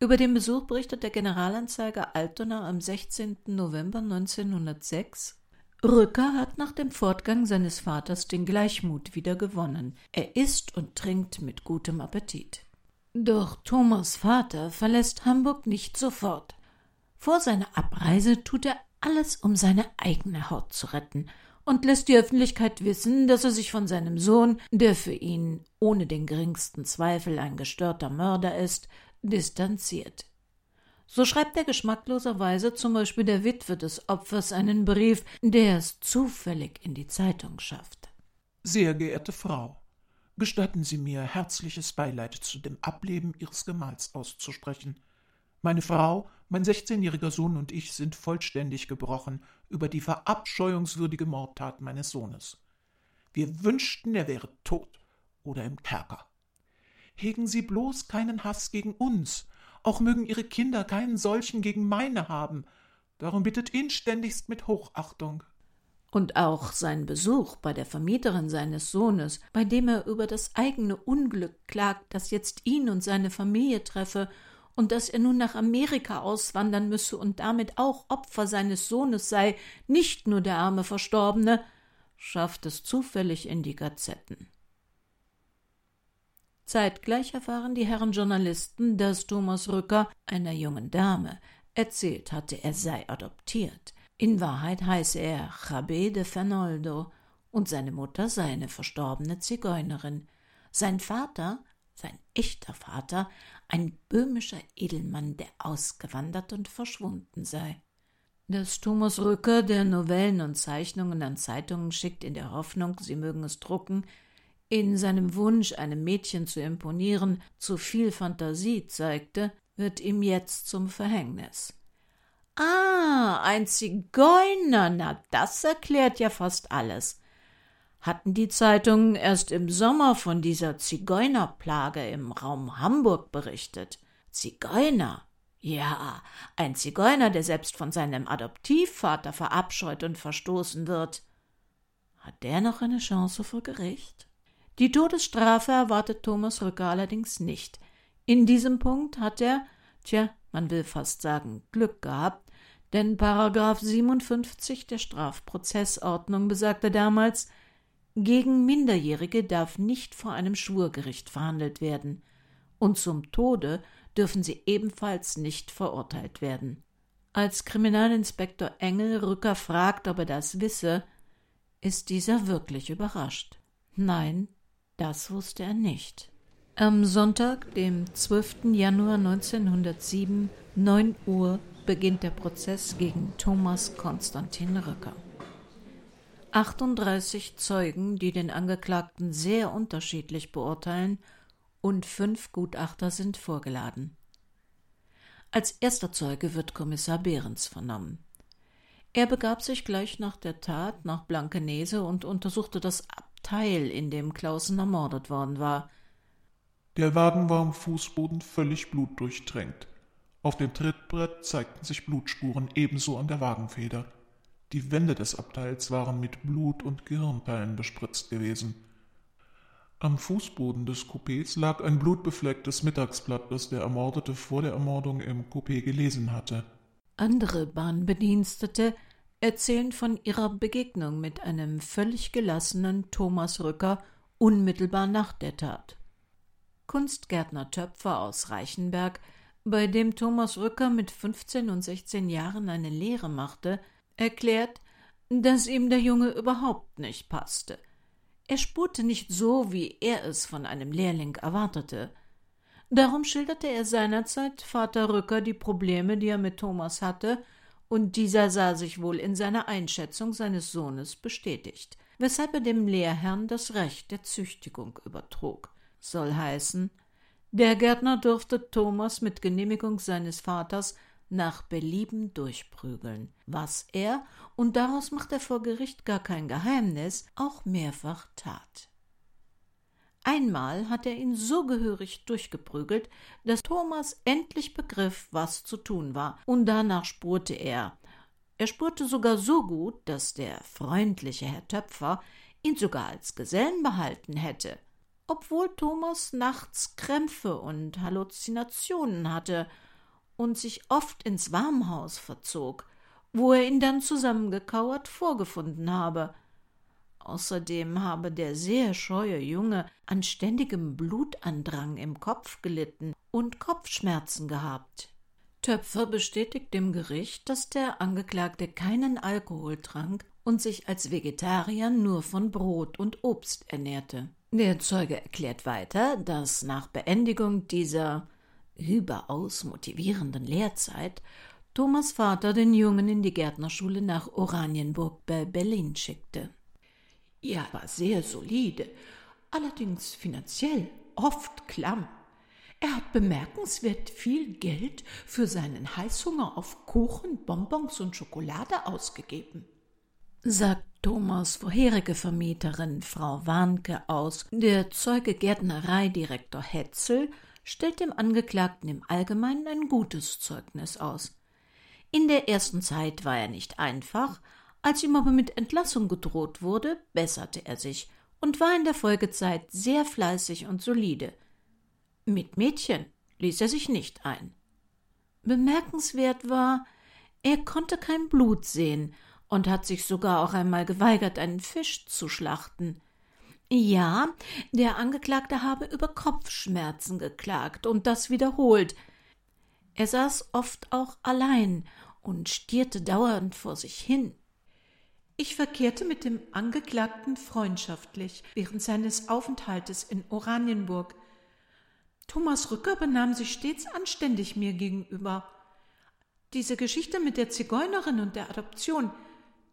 Über den Besuch berichtet der Generalanzeiger Altona am 16. November 1906 Rücker hat nach dem Fortgang seines Vaters den Gleichmut wieder gewonnen. Er isst und trinkt mit gutem Appetit. Doch Thomas Vater verlässt Hamburg nicht sofort. Vor seiner Abreise tut er alles, um seine eigene Haut zu retten und lässt die Öffentlichkeit wissen, dass er sich von seinem Sohn, der für ihn ohne den geringsten Zweifel ein gestörter Mörder ist, distanziert. So schreibt er geschmackloserweise zum Beispiel der Witwe des Opfers einen Brief, der es zufällig in die Zeitung schafft. Sehr geehrte Frau, gestatten Sie mir, herzliches Beileid zu dem Ableben Ihres Gemahls auszusprechen. Meine Frau, mein sechzehnjähriger Sohn und ich sind vollständig gebrochen über die verabscheuungswürdige Mordtat meines Sohnes. Wir wünschten, er wäre tot oder im Kerker. Hegen Sie bloß keinen Hass gegen uns, auch mögen ihre Kinder keinen solchen gegen meine haben. Darum bittet inständigst mit Hochachtung. Und auch sein Besuch bei der Vermieterin seines Sohnes, bei dem er über das eigene Unglück klagt, das jetzt ihn und seine Familie treffe, und dass er nun nach Amerika auswandern müsse und damit auch Opfer seines Sohnes sei, nicht nur der arme Verstorbene, schafft es zufällig in die Gazetten. Zeitgleich erfahren die Herren Journalisten, dass Thomas Rücker einer jungen Dame erzählt hatte, er sei adoptiert. In Wahrheit heiße er Chabé de Fernoldo und seine Mutter sei eine verstorbene Zigeunerin. Sein Vater, sein echter Vater, ein böhmischer Edelmann, der ausgewandert und verschwunden sei. Dass Thomas Rücker, der Novellen und Zeichnungen an Zeitungen schickt, in der Hoffnung, sie mögen es drucken, in seinem Wunsch, einem Mädchen zu imponieren, zu viel Fantasie zeigte, wird ihm jetzt zum Verhängnis. Ah, ein Zigeuner, na das erklärt ja fast alles. Hatten die Zeitungen erst im Sommer von dieser Zigeunerplage im Raum Hamburg berichtet. Zigeuner. Ja, ein Zigeuner, der selbst von seinem Adoptivvater verabscheut und verstoßen wird. Hat der noch eine Chance vor Gericht? Die Todesstrafe erwartet Thomas Rücker allerdings nicht. In diesem Punkt hat er, tja, man will fast sagen, Glück gehabt, denn Paragraph 57 der Strafprozessordnung besagte damals, gegen Minderjährige darf nicht vor einem Schwurgericht verhandelt werden, und zum Tode dürfen sie ebenfalls nicht verurteilt werden. Als Kriminalinspektor Engel Rücker fragt, ob er das wisse, ist dieser wirklich überrascht. Nein, das wusste er nicht. Am Sonntag, dem 12. Januar 1907, 9 Uhr, beginnt der Prozess gegen Thomas Konstantin Röcker. 38 Zeugen, die den Angeklagten sehr unterschiedlich beurteilen, und fünf Gutachter sind vorgeladen. Als erster Zeuge wird Kommissar Behrens vernommen. Er begab sich gleich nach der Tat nach Blankenese und untersuchte das Abteil, in dem Clausen ermordet worden war. Der Wagen war am Fußboden völlig blutdurchtränkt. Auf dem Trittbrett zeigten sich Blutspuren ebenso an der Wagenfeder. Die Wände des Abteils waren mit Blut und Gehirnperlen bespritzt gewesen. Am Fußboden des Coupés lag ein blutbeflecktes Mittagsblatt, das der Ermordete vor der Ermordung im Coupé gelesen hatte. Andere Bahnbedienstete erzählen von ihrer Begegnung mit einem völlig gelassenen Thomas Rücker unmittelbar nach der Tat. Kunstgärtner Töpfer aus Reichenberg, bei dem Thomas Rücker mit 15 und 16 Jahren eine Lehre machte, erklärt, dass ihm der Junge überhaupt nicht passte. Er spurte nicht so, wie er es von einem Lehrling erwartete. Darum schilderte er seinerzeit Vater Rücker die Probleme, die er mit Thomas hatte, und dieser sah sich wohl in seiner Einschätzung seines Sohnes bestätigt, weshalb er dem Lehrherrn das Recht der Züchtigung übertrug. Soll heißen, der Gärtner durfte Thomas mit Genehmigung seines Vaters nach Belieben durchprügeln, was er, und daraus macht er vor Gericht gar kein Geheimnis, auch mehrfach tat. Einmal hat er ihn so gehörig durchgeprügelt, dass Thomas endlich begriff, was zu tun war, und danach spurte er. Er spurte sogar so gut, dass der freundliche Herr Töpfer ihn sogar als Gesellen behalten hätte. Obwohl Thomas nachts Krämpfe und Halluzinationen hatte und sich oft ins Warmhaus verzog, wo er ihn dann zusammengekauert vorgefunden habe. Außerdem habe der sehr scheue Junge an ständigem Blutandrang im Kopf gelitten und Kopfschmerzen gehabt. Töpfer bestätigt dem Gericht, dass der Angeklagte keinen Alkohol trank und sich als Vegetarier nur von Brot und Obst ernährte. Der Zeuge erklärt weiter, dass nach Beendigung dieser überaus motivierenden Lehrzeit Thomas Vater den Jungen in die Gärtnerschule nach Oranienburg bei Berlin schickte. Er war sehr solide, allerdings finanziell oft klamm. Er hat bemerkenswert viel Geld für seinen Heißhunger auf Kuchen, Bonbons und Schokolade ausgegeben, sagt Thomas vorherige Vermieterin Frau Warnke aus. Der Zeuge Gärtnereidirektor Hetzel stellt dem Angeklagten im Allgemeinen ein gutes Zeugnis aus. In der ersten Zeit war er nicht einfach, als ihm aber mit Entlassung gedroht wurde, besserte er sich und war in der Folgezeit sehr fleißig und solide. Mit Mädchen ließ er sich nicht ein. Bemerkenswert war, er konnte kein Blut sehen und hat sich sogar auch einmal geweigert, einen Fisch zu schlachten. Ja, der Angeklagte habe über Kopfschmerzen geklagt und das wiederholt. Er saß oft auch allein und stierte dauernd vor sich hin. Ich verkehrte mit dem Angeklagten freundschaftlich während seines Aufenthaltes in Oranienburg. Thomas Rücker benahm sich stets anständig mir gegenüber. Diese Geschichte mit der Zigeunerin und der Adoption,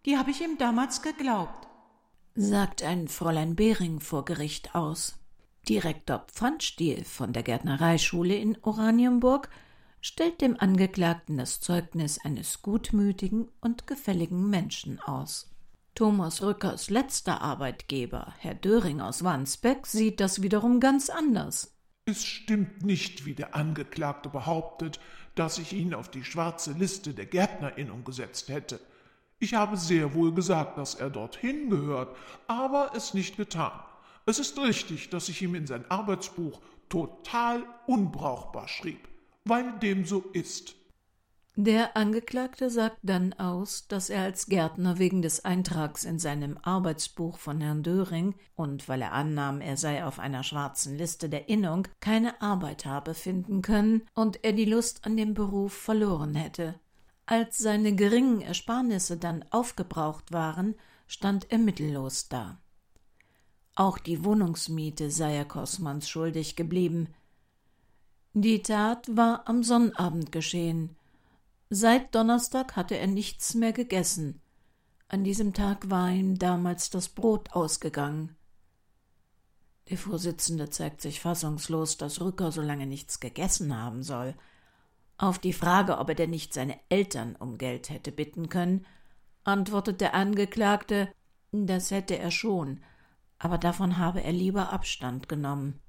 die habe ich ihm damals geglaubt sagt ein Fräulein Behring vor Gericht aus. Direktor Pfannstiel von der Gärtnereischule in Oranienburg stellt dem Angeklagten das Zeugnis eines gutmütigen und gefälligen Menschen aus. Thomas Rückers letzter Arbeitgeber, Herr Döring aus Wandsbeck, sieht das wiederum ganz anders. Es stimmt nicht, wie der Angeklagte behauptet, dass ich ihn auf die schwarze Liste der Gärtnerinnung gesetzt hätte. Ich habe sehr wohl gesagt, dass er dorthin gehört, aber es nicht getan. Es ist richtig, dass ich ihm in sein Arbeitsbuch total unbrauchbar schrieb, weil dem so ist. Der Angeklagte sagt dann aus, dass er als Gärtner wegen des Eintrags in seinem Arbeitsbuch von Herrn Döring und weil er annahm, er sei auf einer schwarzen Liste der Innung, keine Arbeit habe finden können und er die Lust an dem Beruf verloren hätte. Als seine geringen Ersparnisse dann aufgebraucht waren, stand er mittellos da. Auch die Wohnungsmiete sei er Kosmans schuldig geblieben. Die Tat war am Sonnabend geschehen. Seit Donnerstag hatte er nichts mehr gegessen. An diesem Tag war ihm damals das Brot ausgegangen. Der Vorsitzende zeigt sich fassungslos, dass Rücker so lange nichts gegessen haben soll. Auf die Frage, ob er denn nicht seine Eltern um Geld hätte bitten können, antwortet der Angeklagte, das hätte er schon, aber davon habe er lieber Abstand genommen.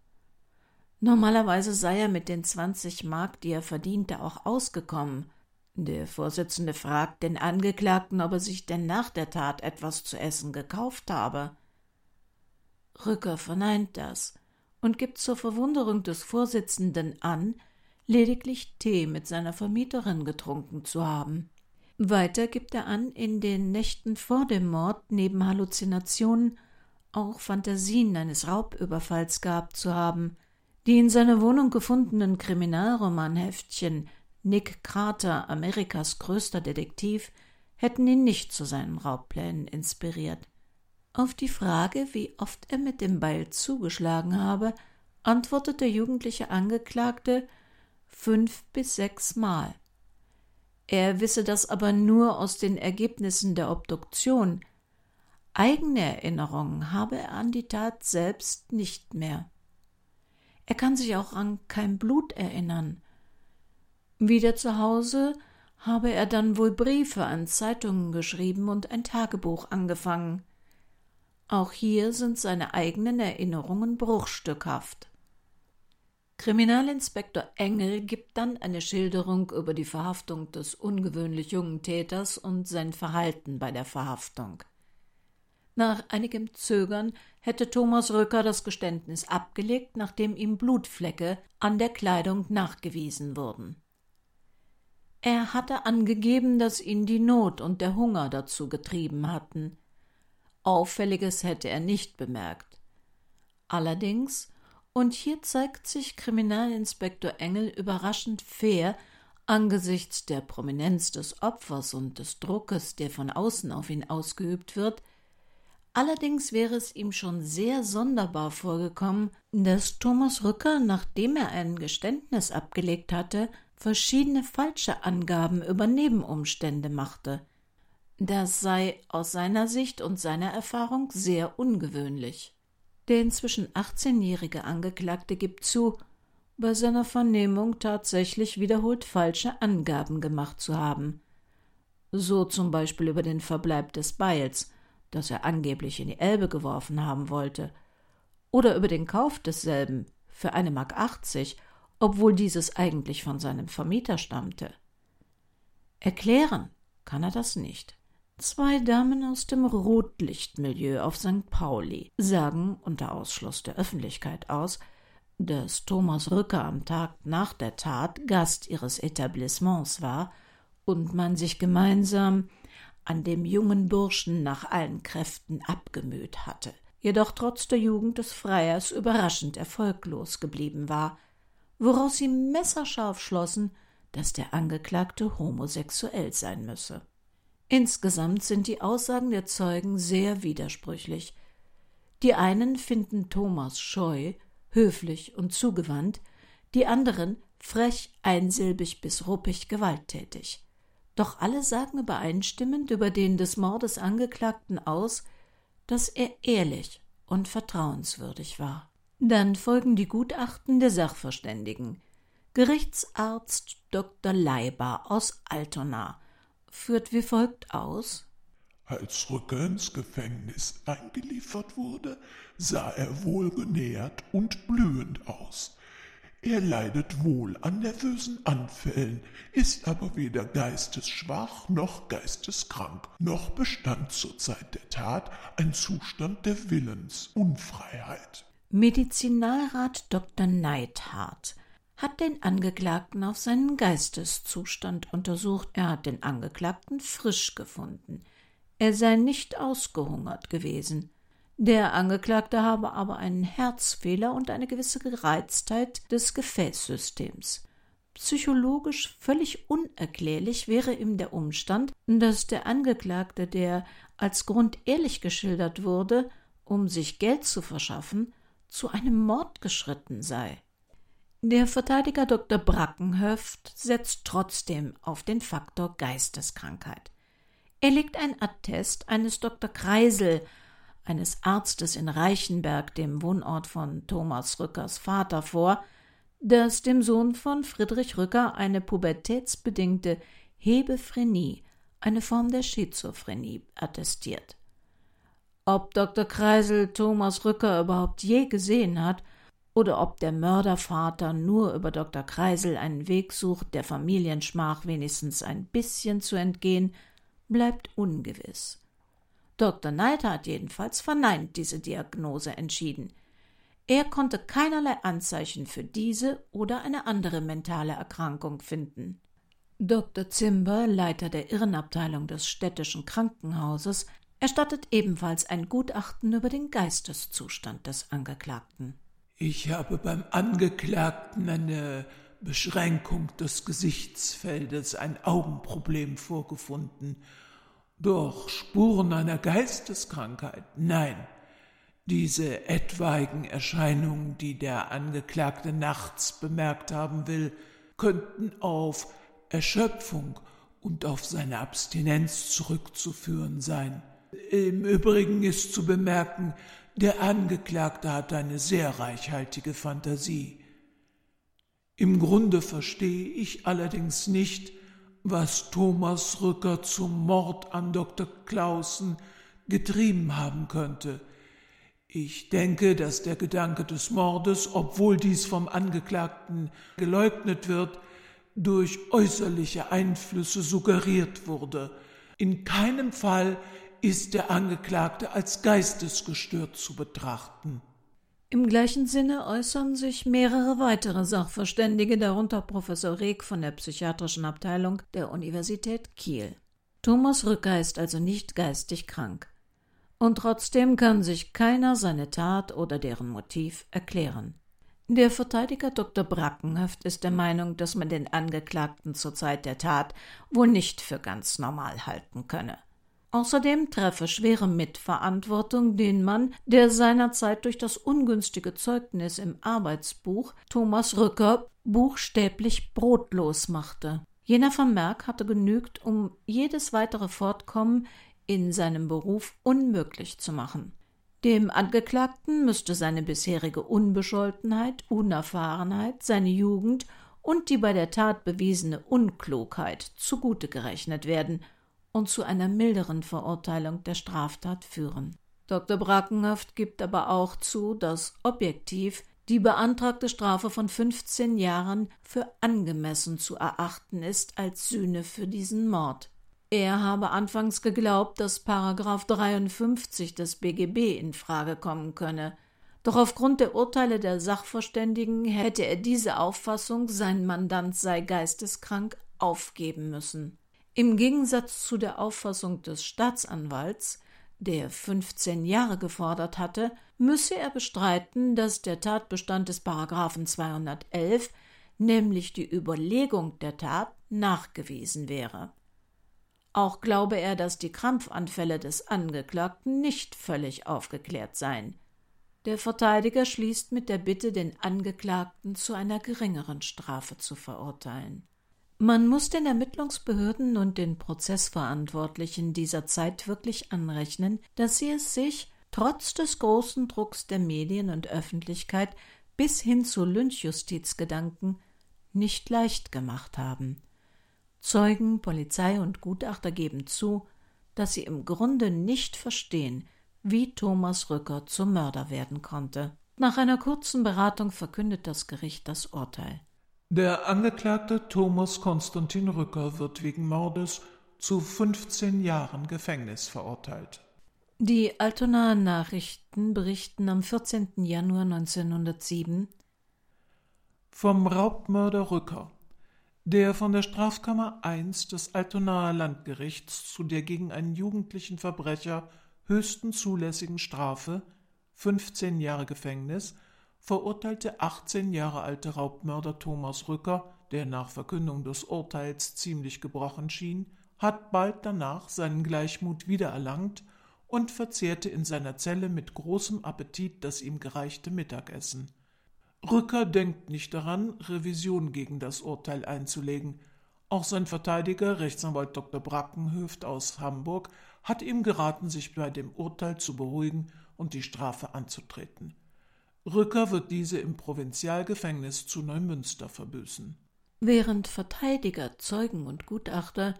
Normalerweise sei er mit den zwanzig Mark, die er verdiente, auch ausgekommen. Der Vorsitzende fragt den Angeklagten, ob er sich denn nach der Tat etwas zu essen gekauft habe. Rücker verneint das und gibt zur Verwunderung des Vorsitzenden an, lediglich Tee mit seiner Vermieterin getrunken zu haben. Weiter gibt er an, in den Nächten vor dem Mord neben Halluzinationen auch Fantasien eines Raubüberfalls gehabt zu haben. Die in seiner Wohnung gefundenen Kriminalromanheftchen Nick Carter, Amerikas größter Detektiv, hätten ihn nicht zu seinen Raubplänen inspiriert. Auf die Frage, wie oft er mit dem Beil zugeschlagen habe, antwortet der jugendliche Angeklagte, fünf bis sechs Mal. Er wisse das aber nur aus den Ergebnissen der Obduktion. Eigene Erinnerungen habe er an die Tat selbst nicht mehr. Er kann sich auch an kein Blut erinnern. Wieder zu Hause habe er dann wohl Briefe an Zeitungen geschrieben und ein Tagebuch angefangen. Auch hier sind seine eigenen Erinnerungen bruchstückhaft. Kriminalinspektor Engel gibt dann eine Schilderung über die Verhaftung des ungewöhnlich jungen Täters und sein Verhalten bei der Verhaftung. Nach einigem Zögern hätte Thomas Rücker das Geständnis abgelegt, nachdem ihm Blutflecke an der Kleidung nachgewiesen wurden. Er hatte angegeben, dass ihn die Not und der Hunger dazu getrieben hatten. Auffälliges hätte er nicht bemerkt. Allerdings und hier zeigt sich Kriminalinspektor Engel überraschend fair angesichts der Prominenz des Opfers und des Druckes, der von außen auf ihn ausgeübt wird, Allerdings wäre es ihm schon sehr sonderbar vorgekommen, dass Thomas Rücker, nachdem er ein Geständnis abgelegt hatte, verschiedene falsche Angaben über Nebenumstände machte. Das sei aus seiner Sicht und seiner Erfahrung sehr ungewöhnlich. Der inzwischen 18-jährige Angeklagte gibt zu, bei seiner Vernehmung tatsächlich wiederholt falsche Angaben gemacht zu haben. So zum Beispiel über den Verbleib des Beils, das er angeblich in die Elbe geworfen haben wollte, oder über den Kauf desselben für eine Mark 80, obwohl dieses eigentlich von seinem Vermieter stammte. Erklären kann er das nicht. Zwei Damen aus dem Rotlichtmilieu auf St. Pauli sagen unter Ausschluss der Öffentlichkeit aus, dass Thomas Rücker am Tag nach der Tat Gast ihres Etablissements war und man sich gemeinsam an dem jungen Burschen nach allen Kräften abgemüht hatte. jedoch trotz der Jugend des Freiers überraschend erfolglos geblieben war, woraus sie messerscharf schlossen, dass der Angeklagte homosexuell sein müsse. Insgesamt sind die Aussagen der Zeugen sehr widersprüchlich. Die einen finden Thomas scheu, höflich und zugewandt, die anderen frech, einsilbig bis ruppig gewalttätig. Doch alle sagen übereinstimmend über den des Mordes Angeklagten aus, dass er ehrlich und vertrauenswürdig war. Dann folgen die Gutachten der Sachverständigen. Gerichtsarzt Dr. Leiber aus Altona führt wie folgt aus. Als Rücker ins Gefängnis eingeliefert wurde, sah er wohlgenährt und blühend aus. Er leidet wohl an nervösen Anfällen, ist aber weder geistesschwach noch geisteskrank, noch bestand zur Zeit der Tat ein Zustand der Willensunfreiheit. Medizinalrat Dr. Neidhardt hat den Angeklagten auf seinen Geisteszustand untersucht. Er hat den Angeklagten frisch gefunden. Er sei nicht ausgehungert gewesen. Der Angeklagte habe aber einen Herzfehler und eine gewisse Gereiztheit des Gefäßsystems. Psychologisch völlig unerklärlich wäre ihm der Umstand, dass der Angeklagte, der als Grund ehrlich geschildert wurde, um sich Geld zu verschaffen, zu einem Mord geschritten sei. Der Verteidiger Dr. Brackenhöft setzt trotzdem auf den Faktor Geisteskrankheit. Er legt ein Attest eines Dr. Kreisel, eines Arztes in Reichenberg, dem Wohnort von Thomas Rückers Vater, vor, das dem Sohn von Friedrich Rücker eine pubertätsbedingte Hebephrenie, eine Form der Schizophrenie, attestiert. Ob Dr. Kreisel Thomas Rücker überhaupt je gesehen hat oder ob der Mördervater nur über Dr. Kreisel einen Weg sucht, der Familienschmach wenigstens ein bisschen zu entgehen, bleibt ungewiss. Dr. Neiter hat jedenfalls verneint diese Diagnose entschieden. Er konnte keinerlei Anzeichen für diese oder eine andere mentale Erkrankung finden. Dr. Zimber, Leiter der Irrenabteilung des städtischen Krankenhauses, erstattet ebenfalls ein Gutachten über den Geisteszustand des Angeklagten. Ich habe beim Angeklagten eine Beschränkung des Gesichtsfeldes, ein Augenproblem vorgefunden. Doch Spuren einer Geisteskrankheit? Nein. Diese etwaigen Erscheinungen, die der Angeklagte nachts bemerkt haben will, könnten auf Erschöpfung und auf seine Abstinenz zurückzuführen sein. Im Übrigen ist zu bemerken, der Angeklagte hat eine sehr reichhaltige Fantasie. Im Grunde verstehe ich allerdings nicht, was Thomas Rücker zum Mord an Dr. Clausen getrieben haben könnte. Ich denke, dass der Gedanke des Mordes, obwohl dies vom Angeklagten geleugnet wird, durch äußerliche Einflüsse suggeriert wurde. In keinem Fall ist der Angeklagte als geistesgestört zu betrachten. Im gleichen Sinne äußern sich mehrere weitere Sachverständige, darunter Professor Reg von der psychiatrischen Abteilung der Universität Kiel. Thomas Rücker ist also nicht geistig krank. Und trotzdem kann sich keiner seine Tat oder deren Motiv erklären. Der Verteidiger Dr. Brackenhöft ist der Meinung, dass man den Angeklagten zur Zeit der Tat wohl nicht für ganz normal halten könne. Außerdem treffe schwere Mitverantwortung den Mann, der seinerzeit durch das ungünstige Zeugnis im Arbeitsbuch Thomas Rücker buchstäblich brotlos machte. Jener Vermerk hatte genügt, um jedes weitere Fortkommen in seinem Beruf unmöglich zu machen. Dem Angeklagten müsste seine bisherige Unbescholtenheit, Unerfahrenheit, seine Jugend und die bei der Tat bewiesene Unklugheit zugute gerechnet werden – und zu einer milderen Verurteilung der Straftat führen. Dr. Brackenhaft gibt aber auch zu, dass objektiv die beantragte Strafe von 15 Jahren für angemessen zu erachten ist als Sühne für diesen Mord. Er habe anfangs geglaubt, dass Paragraph 53 des BGB in Frage kommen könne. Doch aufgrund der Urteile der Sachverständigen hätte er diese Auffassung, sein Mandant sei geisteskrank, aufgeben müssen. Im Gegensatz zu der Auffassung des Staatsanwalts der 15 Jahre gefordert hatte, müsse er bestreiten, dass der Tatbestand des Paragraphen 211, nämlich die Überlegung der Tat, nachgewiesen wäre. Auch glaube er, dass die Krampfanfälle des Angeklagten nicht völlig aufgeklärt seien. Der Verteidiger schließt mit der Bitte, den Angeklagten zu einer geringeren Strafe zu verurteilen. Man muss den Ermittlungsbehörden und den Prozessverantwortlichen dieser Zeit wirklich anrechnen, dass sie es sich, trotz des großen Drucks der Medien und Öffentlichkeit bis hin zu Lynchjustizgedanken, nicht leicht gemacht haben. Zeugen, Polizei und Gutachter geben zu, dass sie im Grunde nicht verstehen, wie Thomas Rücker zum Mörder werden konnte. Nach einer kurzen Beratung verkündet das Gericht das Urteil. Der Angeklagte Thomas Konstantin Rücker wird wegen Mordes zu 15 Jahren Gefängnis verurteilt. Die Altonaer Nachrichten berichten am 14. Januar 1907 vom Raubmörder Rücker, der von der Strafkammer I des Altonaer Landgerichts zu der gegen einen jugendlichen Verbrecher höchsten zulässigen Strafe 15 Jahre Gefängnis verurteilte 18 Jahre alte Raubmörder Thomas Rücker, der nach Verkündung des Urteils ziemlich gebrochen schien, hat bald danach seinen Gleichmut wiedererlangt und verzehrte in seiner Zelle mit großem Appetit das ihm gereichte Mittagessen. Rücker denkt nicht daran, Revision gegen das Urteil einzulegen. Auch sein Verteidiger, Rechtsanwalt Dr. Brackenhöft aus Hamburg, hat ihm geraten, sich bei dem Urteil zu beruhigen und die Strafe anzutreten. Rücker wird diese im Provinzialgefängnis zu Neumünster verbüßen. Während Verteidiger, Zeugen und Gutachter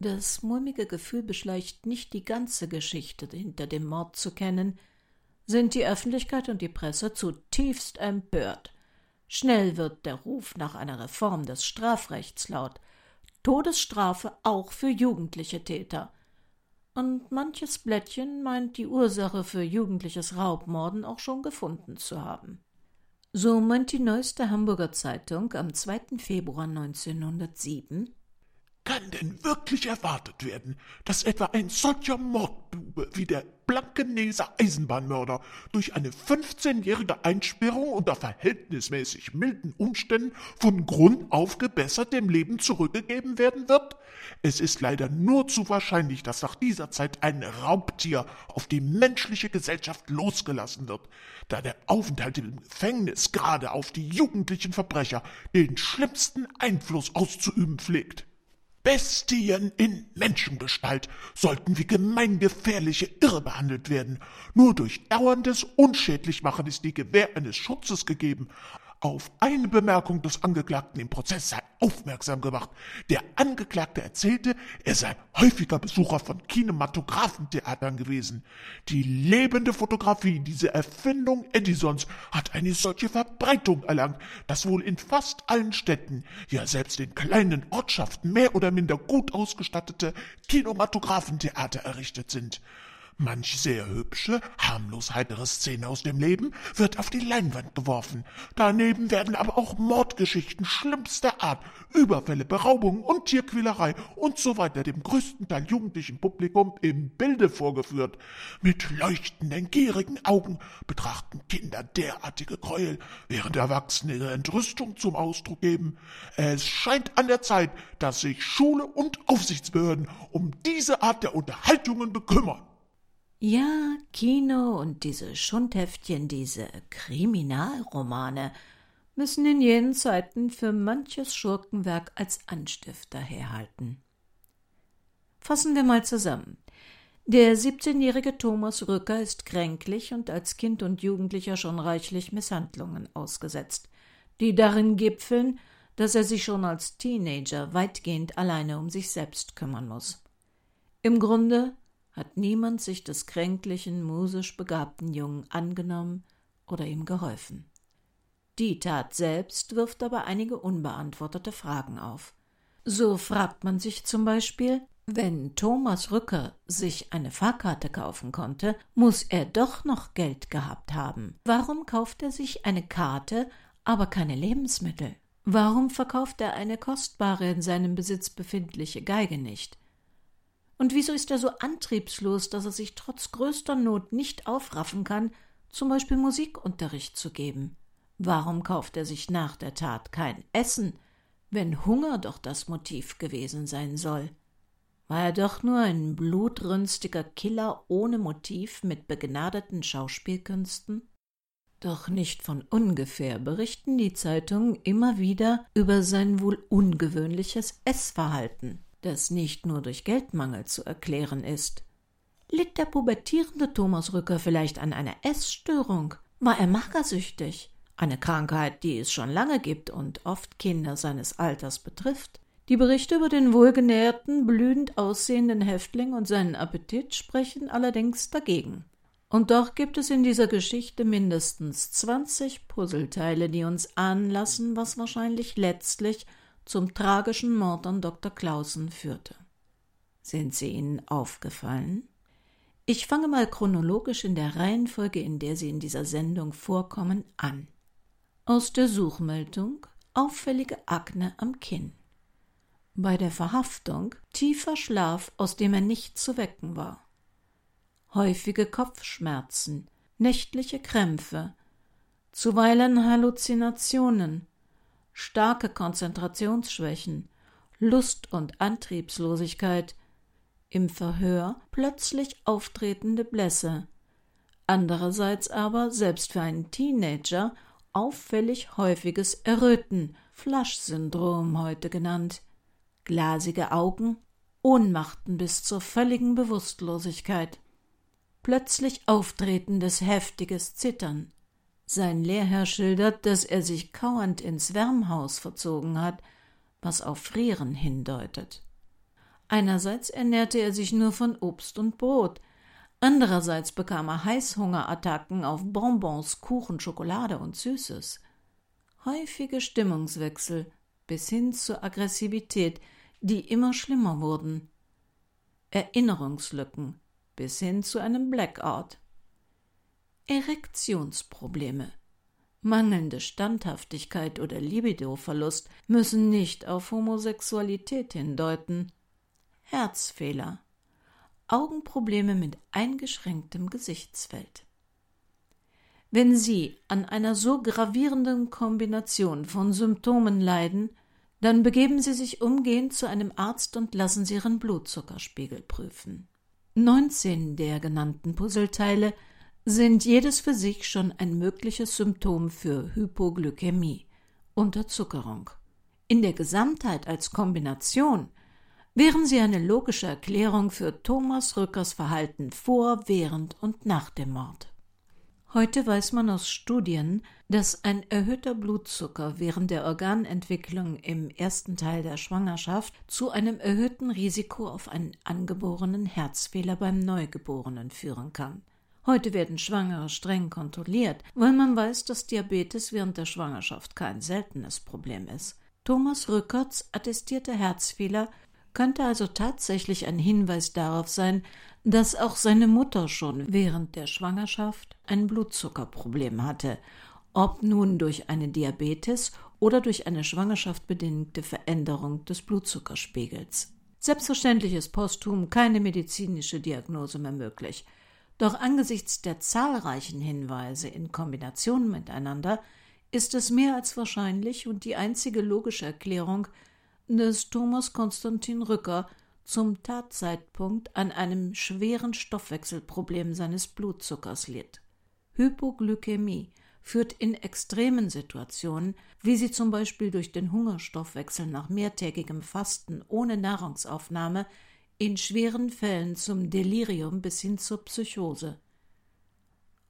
das mulmige Gefühl beschleicht, nicht die ganze Geschichte hinter dem Mord zu kennen, sind die Öffentlichkeit und die Presse zutiefst empört. Schnell wird der Ruf nach einer Reform des Strafrechts laut. Todesstrafe auch für jugendliche Täter und manches Blättchen meint die Ursache für jugendliches Raubmorden auch schon gefunden zu haben. So meint die neueste Hamburger Zeitung am 2. Februar 1907 kann denn wirklich erwartet werden, dass etwa ein solcher Mordbube wie der Blankeneser Eisenbahnmörder durch eine 15-jährige Einsperrung unter verhältnismäßig milden Umständen von Grund auf gebessert dem Leben zurückgegeben werden wird? Es ist leider nur zu wahrscheinlich, dass nach dieser Zeit ein Raubtier auf die menschliche Gesellschaft losgelassen wird, da der Aufenthalt im Gefängnis gerade auf die jugendlichen Verbrecher den schlimmsten Einfluss auszuüben pflegt. Bestien in Menschengestalt sollten wie gemeingefährliche Irre behandelt werden. Nur durch dauerndes Unschädlichmachen ist die Gewähr eines Schutzes gegeben. Auf eine Bemerkung des Angeklagten im Prozess sei aufmerksam gemacht. Der Angeklagte erzählte, er sei häufiger Besucher von Kinematographentheatern gewesen. Die lebende Fotografie, diese Erfindung Edisons, hat eine solche Verbreitung erlangt, dass wohl in fast allen Städten, ja selbst in kleinen Ortschaften mehr oder minder gut ausgestattete Kinematographentheater errichtet sind. Manch sehr hübsche, harmlos heitere Szene aus dem Leben wird auf die Leinwand geworfen. Daneben werden aber auch Mordgeschichten schlimmster Art, Überfälle, Beraubungen und Tierquälerei und so weiter dem größten Teil jugendlichen Publikum im Bilde vorgeführt. Mit leuchtenden, gierigen Augen betrachten Kinder derartige Gräuel, während Erwachsene ihre Entrüstung zum Ausdruck geben. Es scheint an der Zeit, dass sich Schule und Aufsichtsbehörden um diese Art der Unterhaltungen bekümmern. Ja, Kino und diese Schundheftchen, diese Kriminalromane müssen in jenen Zeiten für manches Schurkenwerk als Anstifter herhalten. Fassen wir mal zusammen. Der 17-jährige Thomas Rücker ist kränklich und als Kind und Jugendlicher schon reichlich Misshandlungen ausgesetzt, die darin gipfeln, dass er sich schon als Teenager weitgehend alleine um sich selbst kümmern muss. Im Grunde hat niemand sich des kränklichen, musisch begabten Jungen angenommen oder ihm geholfen. Die Tat selbst wirft aber einige unbeantwortete Fragen auf. So fragt man sich zum Beispiel, wenn Thomas Rücker sich eine Fahrkarte kaufen konnte, muss er doch noch Geld gehabt haben. Warum kauft er sich eine Karte, aber keine Lebensmittel? Warum verkauft er eine kostbare in seinem Besitz befindliche Geige nicht? Und wieso ist er so antriebslos, dass er sich trotz größter Not nicht aufraffen kann, zum Beispiel Musikunterricht zu geben? Warum kauft er sich nach der Tat kein Essen, wenn Hunger doch das Motiv gewesen sein soll? War er doch nur ein blutrünstiger Killer ohne Motiv mit begnadeten Schauspielkünsten? Doch nicht von ungefähr berichten die Zeitungen immer wieder über sein wohl ungewöhnliches Essverhalten, das nicht nur durch Geldmangel zu erklären ist. Litt der pubertierende Thomas Rücker vielleicht an einer Essstörung? War er magersüchtig? Eine Krankheit, die es schon lange gibt und oft Kinder seines Alters betrifft. Die Berichte über den wohlgenährten, blühend aussehenden Häftling und seinen Appetit sprechen allerdings dagegen. Und doch gibt es in dieser Geschichte mindestens zwanzig Puzzleteile, die uns anlassen, was wahrscheinlich letztlich zum tragischen Mord an Dr. Clausen führte. Sind sie Ihnen aufgefallen? Ich fange mal chronologisch in der Reihenfolge, in der sie in dieser Sendung vorkommen, an. Aus der Suchmeldung auffällige Akne am Kinn bei der Verhaftung tiefer Schlaf, aus dem er nicht zu wecken war. Häufige Kopfschmerzen, nächtliche Krämpfe, zuweilen Halluzinationen, starke Konzentrationsschwächen, Lust und Antriebslosigkeit, im Verhör plötzlich auftretende Blässe, andererseits aber, selbst für einen Teenager, auffällig häufiges Erröten, Flasch-Syndrom heute genannt, glasige Augen, Ohnmachten bis zur völligen Bewusstlosigkeit, plötzlich auftretendes heftiges Zittern. Sein Lehrherr schildert, dass er sich kauernd ins Wärmhaus verzogen hat, was auf Frieren hindeutet. Einerseits ernährte er sich nur von Obst und Brot, andererseits bekam er Heißhungerattacken auf Bonbons, Kuchen, Schokolade und Süßes. Häufige Stimmungswechsel bis hin zur Aggressivität, die immer schlimmer wurden. Erinnerungslücken bis hin zu einem Blackout. Erektionsprobleme, mangelnde Standhaftigkeit oder Libidoverlust müssen nicht auf Homosexualität hindeuten. Herzfehler, Augenprobleme mit eingeschränktem Gesichtsfeld. Wenn Sie an einer so gravierenden Kombination von Symptomen leiden, dann begeben Sie sich umgehend zu einem Arzt und lassen Sie Ihren Blutzuckerspiegel prüfen. 19 der genannten Puzzleteile sind jedes für sich schon ein mögliches Symptom für Hypoglykämie, Unterzuckerung. In der Gesamtheit als Kombination wären sie eine logische Erklärung für Thomas Rückers Verhalten vor, während und nach dem Mord. Heute weiß man aus Studien, dass ein erhöhter Blutzucker während der Organentwicklung im ersten Teil der Schwangerschaft zu einem erhöhten Risiko auf einen angeborenen Herzfehler beim Neugeborenen führen kann. Heute werden Schwangere streng kontrolliert, weil man weiß, dass Diabetes während der Schwangerschaft kein seltenes Problem ist. Thomas Rückerts attestierte Herzfehler könnte also tatsächlich ein Hinweis darauf sein, dass auch seine Mutter schon während der Schwangerschaft ein Blutzuckerproblem hatte, ob nun durch eine Diabetes oder durch eine Schwangerschaft bedingte Veränderung des Blutzuckerspiegels. Selbstverständlich ist posthum keine medizinische Diagnose mehr möglich. Doch angesichts der zahlreichen Hinweise in Kombination miteinander ist es mehr als wahrscheinlich und die einzige logische Erklärung, dass Thomas Konstantin Rücker zum Tatzeitpunkt an einem schweren Stoffwechselproblem seines Blutzuckers litt. Hypoglykämie führt in extremen Situationen, wie sie zum Beispiel durch den Hungerstoffwechsel nach mehrtägigem Fasten ohne Nahrungsaufnahme, in schweren Fällen zum Delirium bis hin zur Psychose.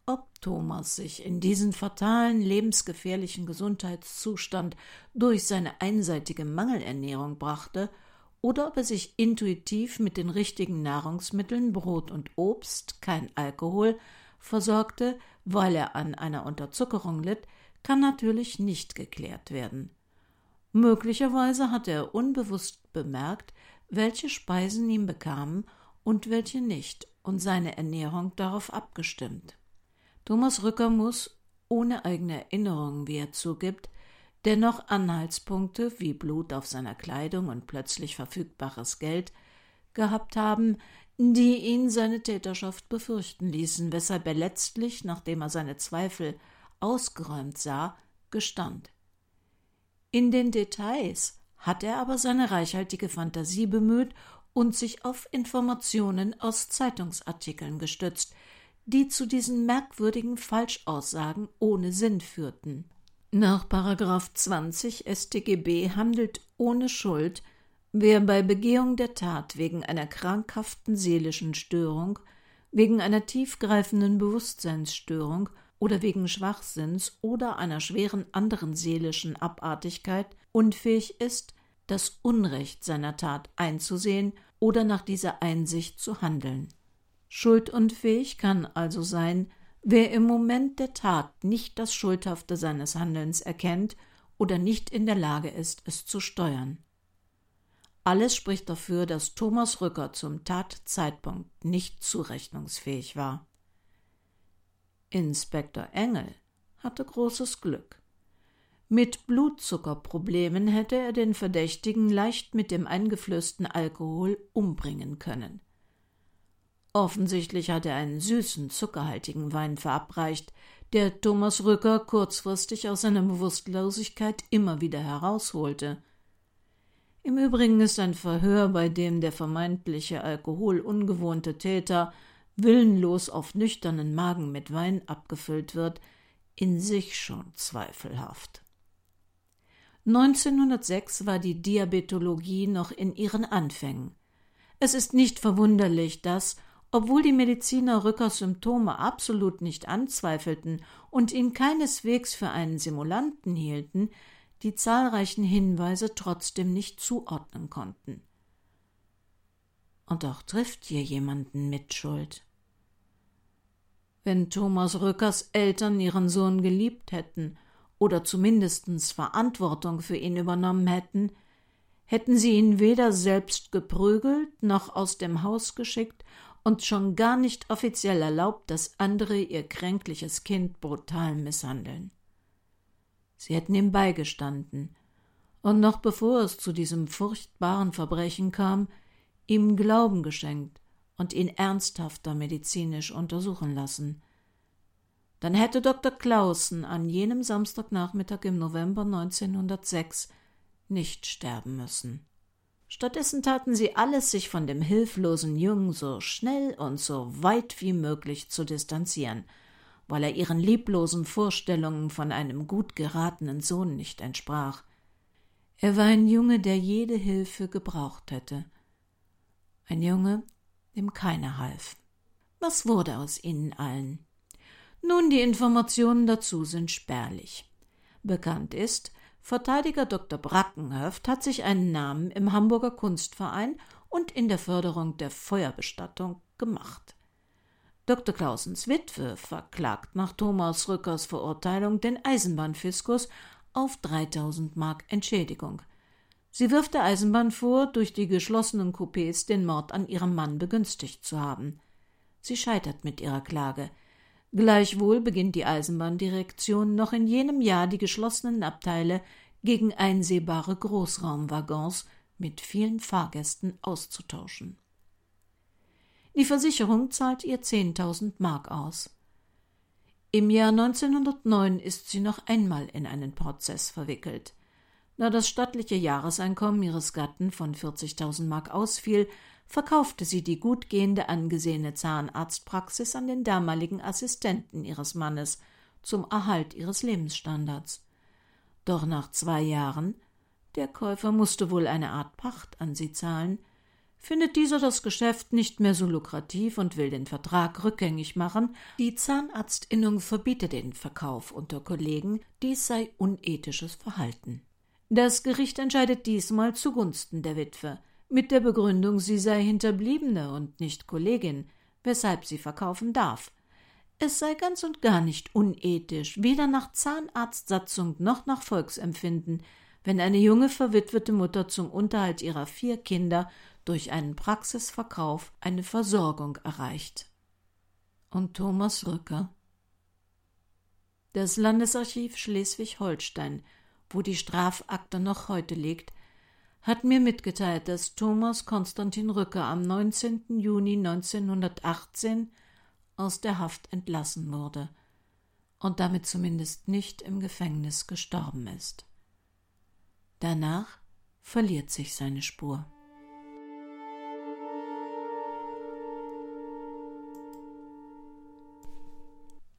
Ob Thomas sich in diesen fatalen, lebensgefährlichen Gesundheitszustand durch seine einseitige Mangelernährung brachte oder ob er sich intuitiv mit den richtigen Nahrungsmitteln Brot und Obst, kein Alkohol, versorgte, weil er an einer Unterzuckerung litt, kann natürlich nicht geklärt werden. Möglicherweise hat er unbewusst bemerkt, welche Speisen ihm bekamen und welche nicht, und seine Ernährung darauf abgestimmt. Thomas Rücker muss, ohne eigene Erinnerungen, wie er zugibt, dennoch Anhaltspunkte wie Blut auf seiner Kleidung und plötzlich verfügbares Geld gehabt haben, die ihn seine Täterschaft befürchten ließen, weshalb er letztlich, nachdem er seine Zweifel ausgeräumt sah, gestand. In den Details hat er aber seine reichhaltige Fantasie bemüht und sich auf Informationen aus Zeitungsartikeln gestützt, die zu diesen merkwürdigen Falschaussagen ohne Sinn führten. Nach Paragraph 20 StGB handelt ohne Schuld, wer bei Begehung der Tat wegen einer krankhaften seelischen Störung, wegen einer tiefgreifenden Bewusstseinsstörung oder wegen Schwachsinns oder einer schweren anderen seelischen Abartigkeit unfähig ist, das Unrecht seiner Tat einzusehen oder nach dieser Einsicht zu handeln. Schuldunfähig kann also sein, Wer im Moment der Tat nicht das Schuldhafte seines Handelns erkennt oder nicht in der Lage ist, es zu steuern. Alles spricht dafür, dass Thomas Rücker zum Tatzeitpunkt nicht zurechnungsfähig war. Inspektor Engel hatte großes Glück. Mit Blutzuckerproblemen hätte er den Verdächtigen leicht mit dem eingeflößten Alkohol umbringen können. Offensichtlich hat er einen süßen, zuckerhaltigen Wein verabreicht, der Thomas Rücker kurzfristig aus seiner Bewusstlosigkeit immer wieder herausholte. Im Übrigen ist ein Verhör, bei dem der vermeintliche alkoholungewohnte Täter willenlos auf nüchternen Magen mit Wein abgefüllt wird, in sich schon zweifelhaft. 1906 war die Diabetologie noch in ihren Anfängen. Es ist nicht verwunderlich, dass, obwohl die Mediziner Rückers Symptome absolut nicht anzweifelten und ihn keineswegs für einen Simulanten hielten, die zahlreichen Hinweise trotzdem nicht zuordnen konnten. Und auch trifft hier jemanden Mitschuld. Wenn Thomas Rückers Eltern ihren Sohn geliebt hätten oder zumindest Verantwortung für ihn übernommen hätten, hätten sie ihn weder selbst geprügelt noch aus dem Haus geschickt und schon gar nicht offiziell erlaubt, dass andere ihr kränkliches Kind brutal misshandeln. Sie hätten ihm beigestanden und noch bevor es zu diesem furchtbaren Verbrechen kam, ihm Glauben geschenkt und ihn ernsthafter medizinisch untersuchen lassen. Dann hätte Dr. Clausen an jenem Samstagnachmittag im November 1906 nicht sterben müssen. Stattdessen taten sie alles, sich von dem hilflosen Jungen so schnell und so weit wie möglich zu distanzieren, weil er ihren lieblosen Vorstellungen von einem gut geratenen Sohn nicht entsprach. Er war ein Junge, der jede Hilfe gebraucht hätte. Ein Junge, dem keiner half. Was wurde aus ihnen allen? Nun, die Informationen dazu sind spärlich. Bekannt ist, Verteidiger Dr. Brackenhöft hat sich einen Namen im Hamburger Kunstverein und in der Förderung der Feuerbestattung gemacht. Dr. Clausens Witwe verklagt nach Thomas Rückers Verurteilung den Eisenbahnfiskus auf 3000 Mark Entschädigung. Sie wirft der Eisenbahn vor, durch die geschlossenen Coupés den Mord an ihrem Mann begünstigt zu haben. Sie scheitert mit ihrer Klage. Gleichwohl beginnt die Eisenbahndirektion noch in jenem Jahr die geschlossenen Abteile gegen einsehbare Großraumwaggons mit vielen Fahrgästen auszutauschen. Die Versicherung zahlt ihr 10.000 Mark aus. Im Jahr 1909 ist sie noch einmal in einen Prozess verwickelt. Da das stattliche Jahreseinkommen ihres Gatten von 40.000 Mark ausfiel, verkaufte sie die gut gehende angesehene Zahnarztpraxis an den damaligen Assistenten ihres Mannes zum Erhalt ihres Lebensstandards. Doch nach zwei Jahren der Käufer musste wohl eine Art Pacht an sie zahlen, findet dieser das Geschäft nicht mehr so lukrativ und will den Vertrag rückgängig machen, die Zahnarztinnung verbietet den Verkauf unter Kollegen, dies sei unethisches Verhalten. Das Gericht entscheidet diesmal zugunsten der Witwe, mit der Begründung, sie sei Hinterbliebene und nicht Kollegin, weshalb sie verkaufen darf. Es sei ganz und gar nicht unethisch, weder nach Zahnarztsatzung noch nach Volksempfinden, wenn eine junge verwitwete Mutter zum Unterhalt ihrer vier Kinder durch einen Praxisverkauf eine Versorgung erreicht. Und Thomas Rücker? Das Landesarchiv Schleswig-Holstein, wo die Strafakte noch heute liegt, hat mir mitgeteilt, dass Thomas Konstantin Rücker am 19. Juni 1918 aus der Haft entlassen wurde und damit zumindest nicht im Gefängnis gestorben ist. Danach verliert sich seine Spur.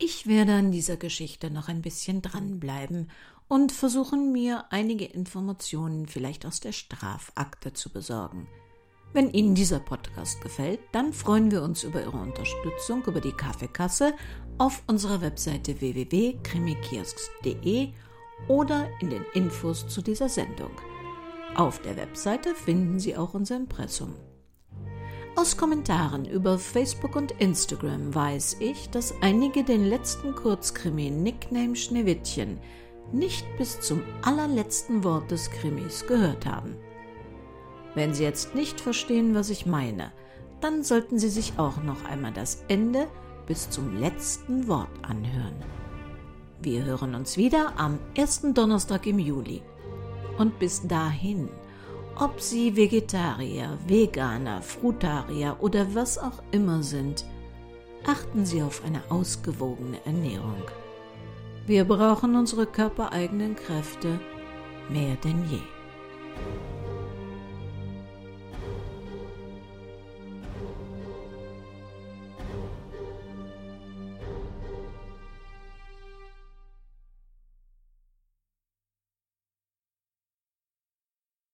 Ich werde an dieser Geschichte noch ein bisschen dranbleiben und versuchen, mir einige Informationen vielleicht aus der Strafakte zu besorgen. Wenn Ihnen dieser Podcast gefällt, dann freuen wir uns über Ihre Unterstützung über die Kaffeekasse auf unserer Webseite www.krimikiosks.de oder in den Infos zu dieser Sendung. Auf der Webseite finden Sie auch unser Impressum. Aus Kommentaren über Facebook und Instagram weiß ich, dass einige den letzten Kurzkrimi Nickname Schneewittchen nicht bis zum allerletzten Wort des Krimis gehört haben. Wenn Sie jetzt nicht verstehen, was ich meine, dann sollten Sie sich auch noch einmal das Ende bis zum letzten Wort anhören. Wir hören uns wieder am ersten Donnerstag im Juli. Und bis dahin, ob Sie Vegetarier, Veganer, Frutarier oder was auch immer sind, achten Sie auf eine ausgewogene Ernährung. Wir brauchen unsere körpereigenen Kräfte mehr denn je.